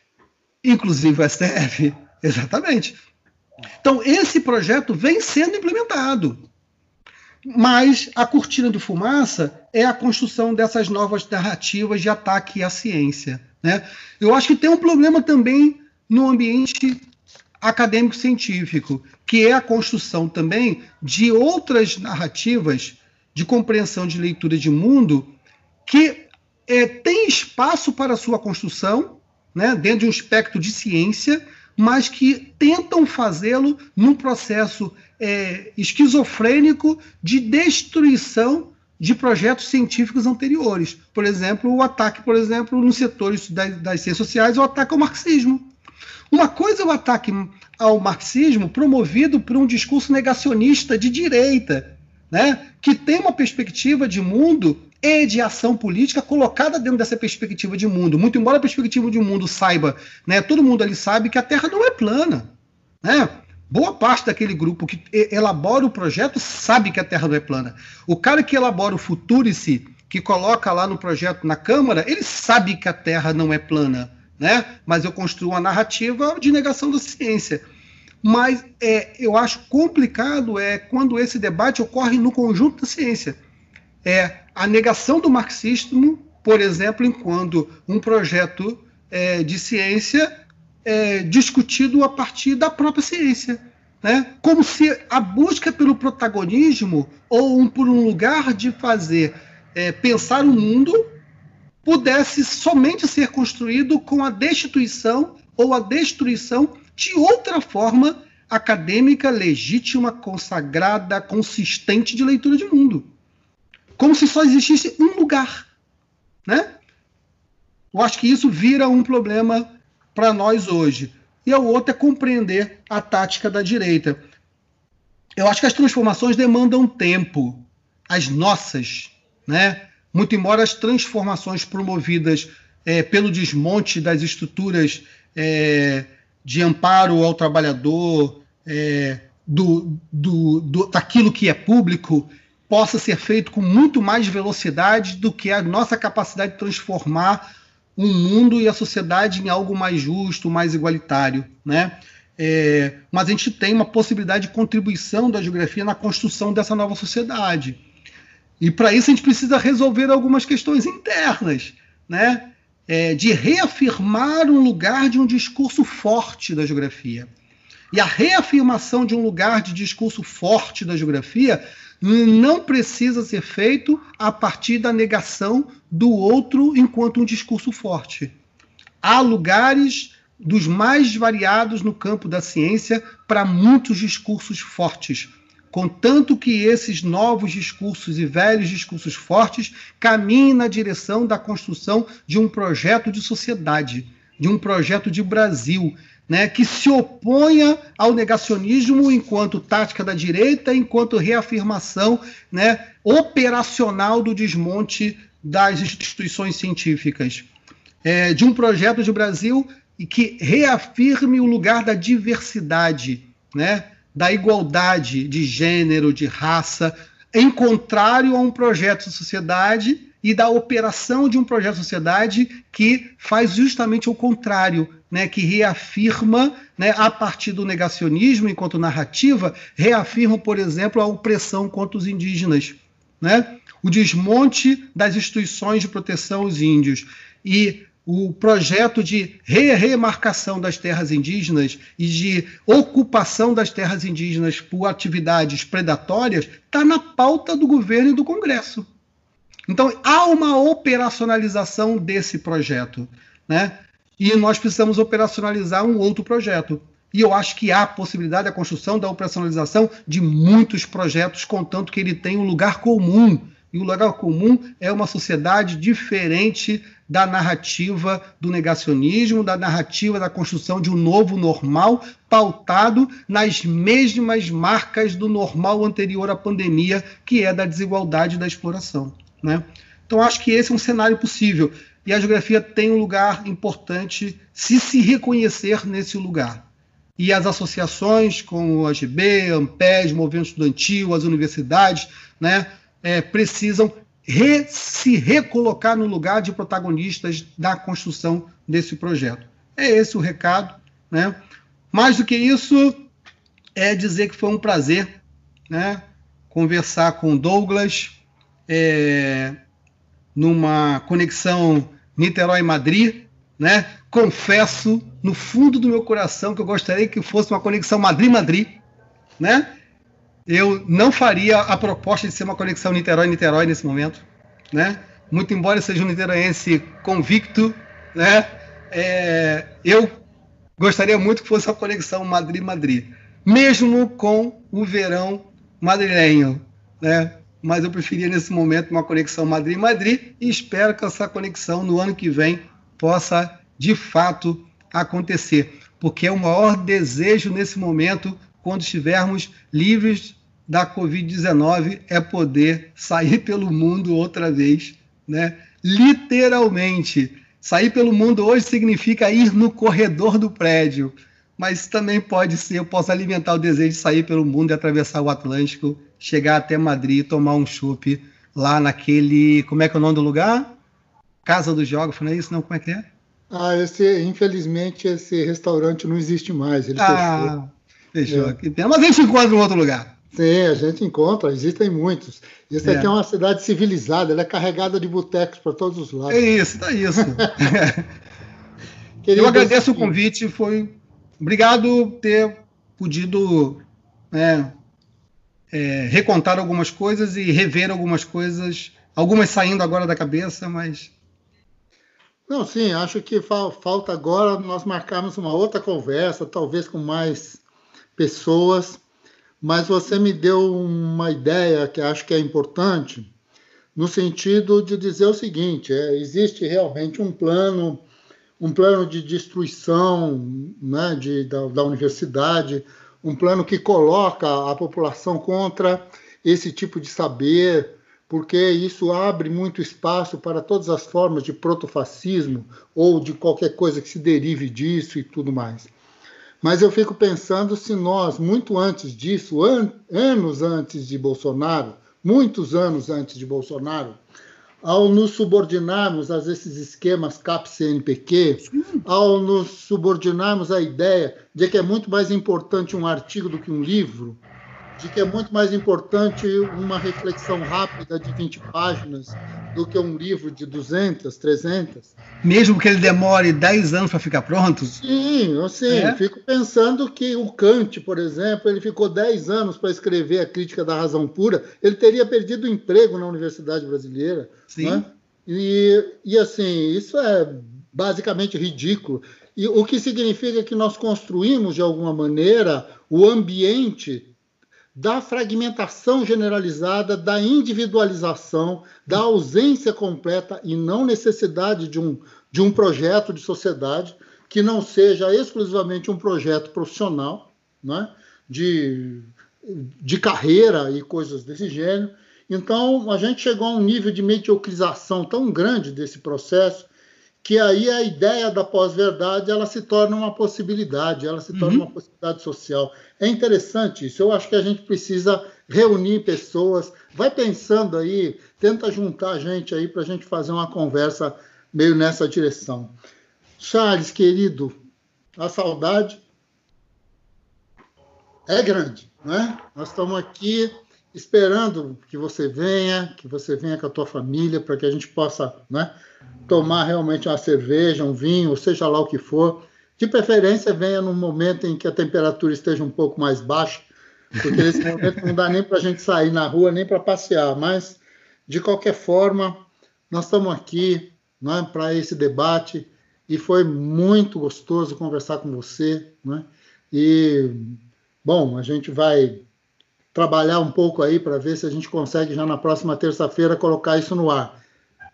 Inclusive o STF, exatamente. Então, esse projeto vem sendo implementado. Mas a cortina de fumaça é a construção dessas novas narrativas de ataque à ciência. Né? Eu acho que tem um problema também no ambiente acadêmico-científico, que é a construção também de outras narrativas de compreensão de leitura de mundo que é, tem espaço para sua construção, né, dentro de um espectro de ciência, mas que tentam fazê-lo num processo é, esquizofrênico de destruição de projetos científicos anteriores. Por exemplo, o ataque, por exemplo, no setor das, das ciências sociais, o ataque ao marxismo. Uma coisa é o ataque ao marxismo promovido por um discurso negacionista de direita, né, que tem uma perspectiva de mundo e de ação política colocada dentro dessa perspectiva de mundo. Muito embora a perspectiva de mundo saiba, né, todo mundo ali sabe que a Terra não é plana. Né? Boa parte daquele grupo que elabora o projeto sabe que a Terra não é plana. O cara que elabora o Futurice, que coloca lá no projeto na Câmara, ele sabe que a Terra não é plana. Né? Mas eu construo uma narrativa de negação da ciência. Mas é, eu acho complicado é quando esse debate ocorre no conjunto da ciência. É, a negação do marxismo, por exemplo, enquanto um projeto é, de ciência é, discutido a partir da própria ciência. Né? Como se a busca pelo protagonismo ou um, por um lugar de fazer é, pensar o mundo pudesse somente ser construído com a destituição ou a destruição de outra forma acadêmica, legítima, consagrada, consistente de leitura de mundo como se só existisse um lugar, né? Eu acho que isso vira um problema para nós hoje. E o outro é compreender a tática da direita. Eu acho que as transformações demandam tempo, as nossas, né? Muito embora as transformações promovidas é, pelo desmonte das estruturas é, de amparo ao trabalhador, é, do, do, do, daquilo que é público, possa ser feito com muito mais velocidade do que a nossa capacidade de transformar o mundo e a sociedade em algo mais justo, mais igualitário, né? É, mas a gente tem uma possibilidade de contribuição da geografia na construção dessa nova sociedade. E para isso a gente precisa resolver algumas questões internas, né? É, de reafirmar um lugar de um discurso forte da geografia. E a reafirmação de um lugar de discurso forte da geografia não precisa ser feito a partir da negação do outro enquanto um discurso forte. Há lugares dos mais variados no campo da ciência para muitos discursos fortes, contanto que esses novos discursos e velhos discursos fortes caminhem na direção da construção de um projeto de sociedade, de um projeto de Brasil, né, que se oponha ao negacionismo enquanto tática da direita, enquanto reafirmação né, operacional do desmonte das instituições científicas. É, de um projeto de Brasil que reafirme o lugar da diversidade, né, da igualdade de gênero, de raça, em contrário a um projeto de sociedade e da operação de um projeto de sociedade que faz justamente o contrário, né, que reafirma, né, a partir do negacionismo enquanto narrativa, reafirma, por exemplo, a opressão contra os indígenas, né? o desmonte das instituições de proteção aos índios e o projeto de re remarcação das terras indígenas e de ocupação das terras indígenas por atividades predatórias está na pauta do governo e do Congresso. Então há uma operacionalização desse projeto, né? E nós precisamos operacionalizar um outro projeto. E eu acho que há possibilidade da construção da operacionalização de muitos projetos, contanto que ele tenha um lugar comum. E o lugar comum é uma sociedade diferente da narrativa do negacionismo, da narrativa da construção de um novo normal, pautado nas mesmas marcas do normal anterior à pandemia, que é da desigualdade e da exploração. Né? Então, acho que esse é um cenário possível. E a geografia tem um lugar importante se se reconhecer nesse lugar. E as associações, como a GB, Ampes, Movimento Estudantil, as universidades, né, é, precisam re, se recolocar no lugar de protagonistas da construção desse projeto. É esse o recado. Né? Mais do que isso, é dizer que foi um prazer né, conversar com Douglas, é, numa conexão Niterói-Madrid, né? Confesso no fundo do meu coração que eu gostaria que fosse uma conexão Madrid-Madrid, né? Eu não faria a proposta de ser uma conexão Niterói-Niterói nesse momento, né? Muito embora eu seja um niteroense convicto, né? É, eu gostaria muito que fosse uma conexão Madrid-Madrid, mesmo com o verão madrilenho, né? Mas eu preferia nesse momento uma conexão Madrid-Madrid e espero que essa conexão no ano que vem possa de fato acontecer, porque é o maior desejo nesse momento, quando estivermos livres da Covid-19, é poder sair pelo mundo outra vez, né? Literalmente Sair pelo mundo hoje significa ir no corredor do prédio, mas também pode ser, eu posso alimentar o desejo de sair pelo mundo e atravessar o Atlântico, chegar até Madrid, tomar um chopp lá naquele, como é que é o nome do lugar? Casa dos Jogos, não é isso? Não, como é que é? Ah, esse, infelizmente esse restaurante não existe mais, ele ah, fechou. Fechou, é. que pena. Mas a gente encontra em outro lugar. Sim, a gente encontra, existem muitos. Isso é. aqui é uma cidade civilizada, ela é carregada de botecos para todos os lados. É isso, tá isso. Eu agradeço o convite, foi. Obrigado por ter podido né, é, recontar algumas coisas e rever algumas coisas, algumas saindo agora da cabeça, mas. Não, sim, acho que falta agora nós marcarmos uma outra conversa, talvez com mais pessoas mas você me deu uma ideia que acho que é importante, no sentido de dizer o seguinte: é, existe realmente um plano, um plano de destruição né, de, da, da universidade, um plano que coloca a população contra esse tipo de saber, porque isso abre muito espaço para todas as formas de protofascismo ou de qualquer coisa que se derive disso e tudo mais. Mas eu fico pensando se nós, muito antes disso, an anos antes de Bolsonaro, muitos anos antes de Bolsonaro, ao nos subordinarmos a esses esquemas CAP-CNPq, ao nos subordinarmos à ideia de que é muito mais importante um artigo do que um livro, de que é muito mais importante uma reflexão rápida de 20 páginas do que um livro de 200, 300. Mesmo que ele demore 10 anos para ficar pronto? Sim, assim, é? fico pensando que o Kant, por exemplo, ele ficou 10 anos para escrever a Crítica da Razão Pura, ele teria perdido o emprego na Universidade Brasileira. Sim. Né? E, e, assim, isso é basicamente ridículo. E o que significa que nós construímos, de alguma maneira, o ambiente da fragmentação generalizada, da individualização, da ausência completa e não necessidade de um, de um projeto de sociedade que não seja exclusivamente um projeto profissional, né? de, de carreira e coisas desse gênero. Então, a gente chegou a um nível de mediocrização tão grande desse processo que aí a ideia da pós-verdade ela se torna uma possibilidade, ela se torna uhum. uma possibilidade social. É interessante isso. Eu acho que a gente precisa reunir pessoas. Vai pensando aí, tenta juntar a gente aí para a gente fazer uma conversa meio nessa direção. Charles, querido, a saudade é grande, né? Nós estamos aqui esperando que você venha, que você venha com a tua família para que a gente possa, né? tomar realmente uma cerveja, um vinho, seja lá o que for. De preferência, venha num momento em que a temperatura esteja um pouco mais baixa, porque nesse momento não dá nem para a gente sair na rua, nem para passear. Mas, de qualquer forma, nós estamos aqui né, para esse debate e foi muito gostoso conversar com você. Né? E, bom, a gente vai trabalhar um pouco aí para ver se a gente consegue já na próxima terça-feira colocar isso no ar.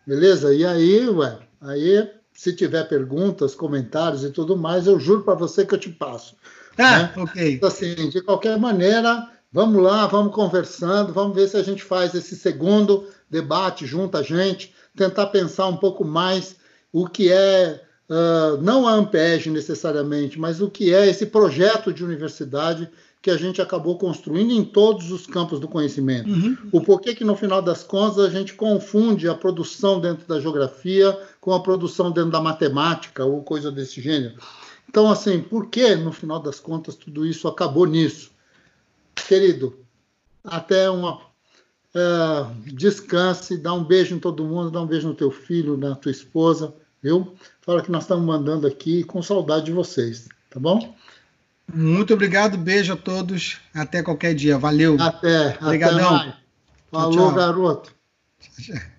Beleza? E aí, ué, aí, se tiver perguntas, comentários e tudo mais, eu juro para você que eu te passo. Ah, né? ok. Então, assim, de qualquer maneira, vamos lá, vamos conversando, vamos ver se a gente faz esse segundo debate junto a gente, tentar pensar um pouco mais o que é, uh, não a Ampeg necessariamente, mas o que é esse projeto de universidade que a gente acabou construindo em todos os campos do conhecimento. Uhum. O porquê que, no final das contas, a gente confunde a produção dentro da geografia com a produção dentro da matemática ou coisa desse gênero. Então, assim, por que, no final das contas, tudo isso acabou nisso? Querido, até uma. É, descanse, dá um beijo em todo mundo, dá um beijo no teu filho, na tua esposa, viu? Fala que nós estamos mandando aqui com saudade de vocês, tá bom? Muito obrigado, beijo a todos. Até qualquer dia. Valeu. Até. Obrigadão. Até Falou, tchau, tchau. garoto. Tchau, tchau.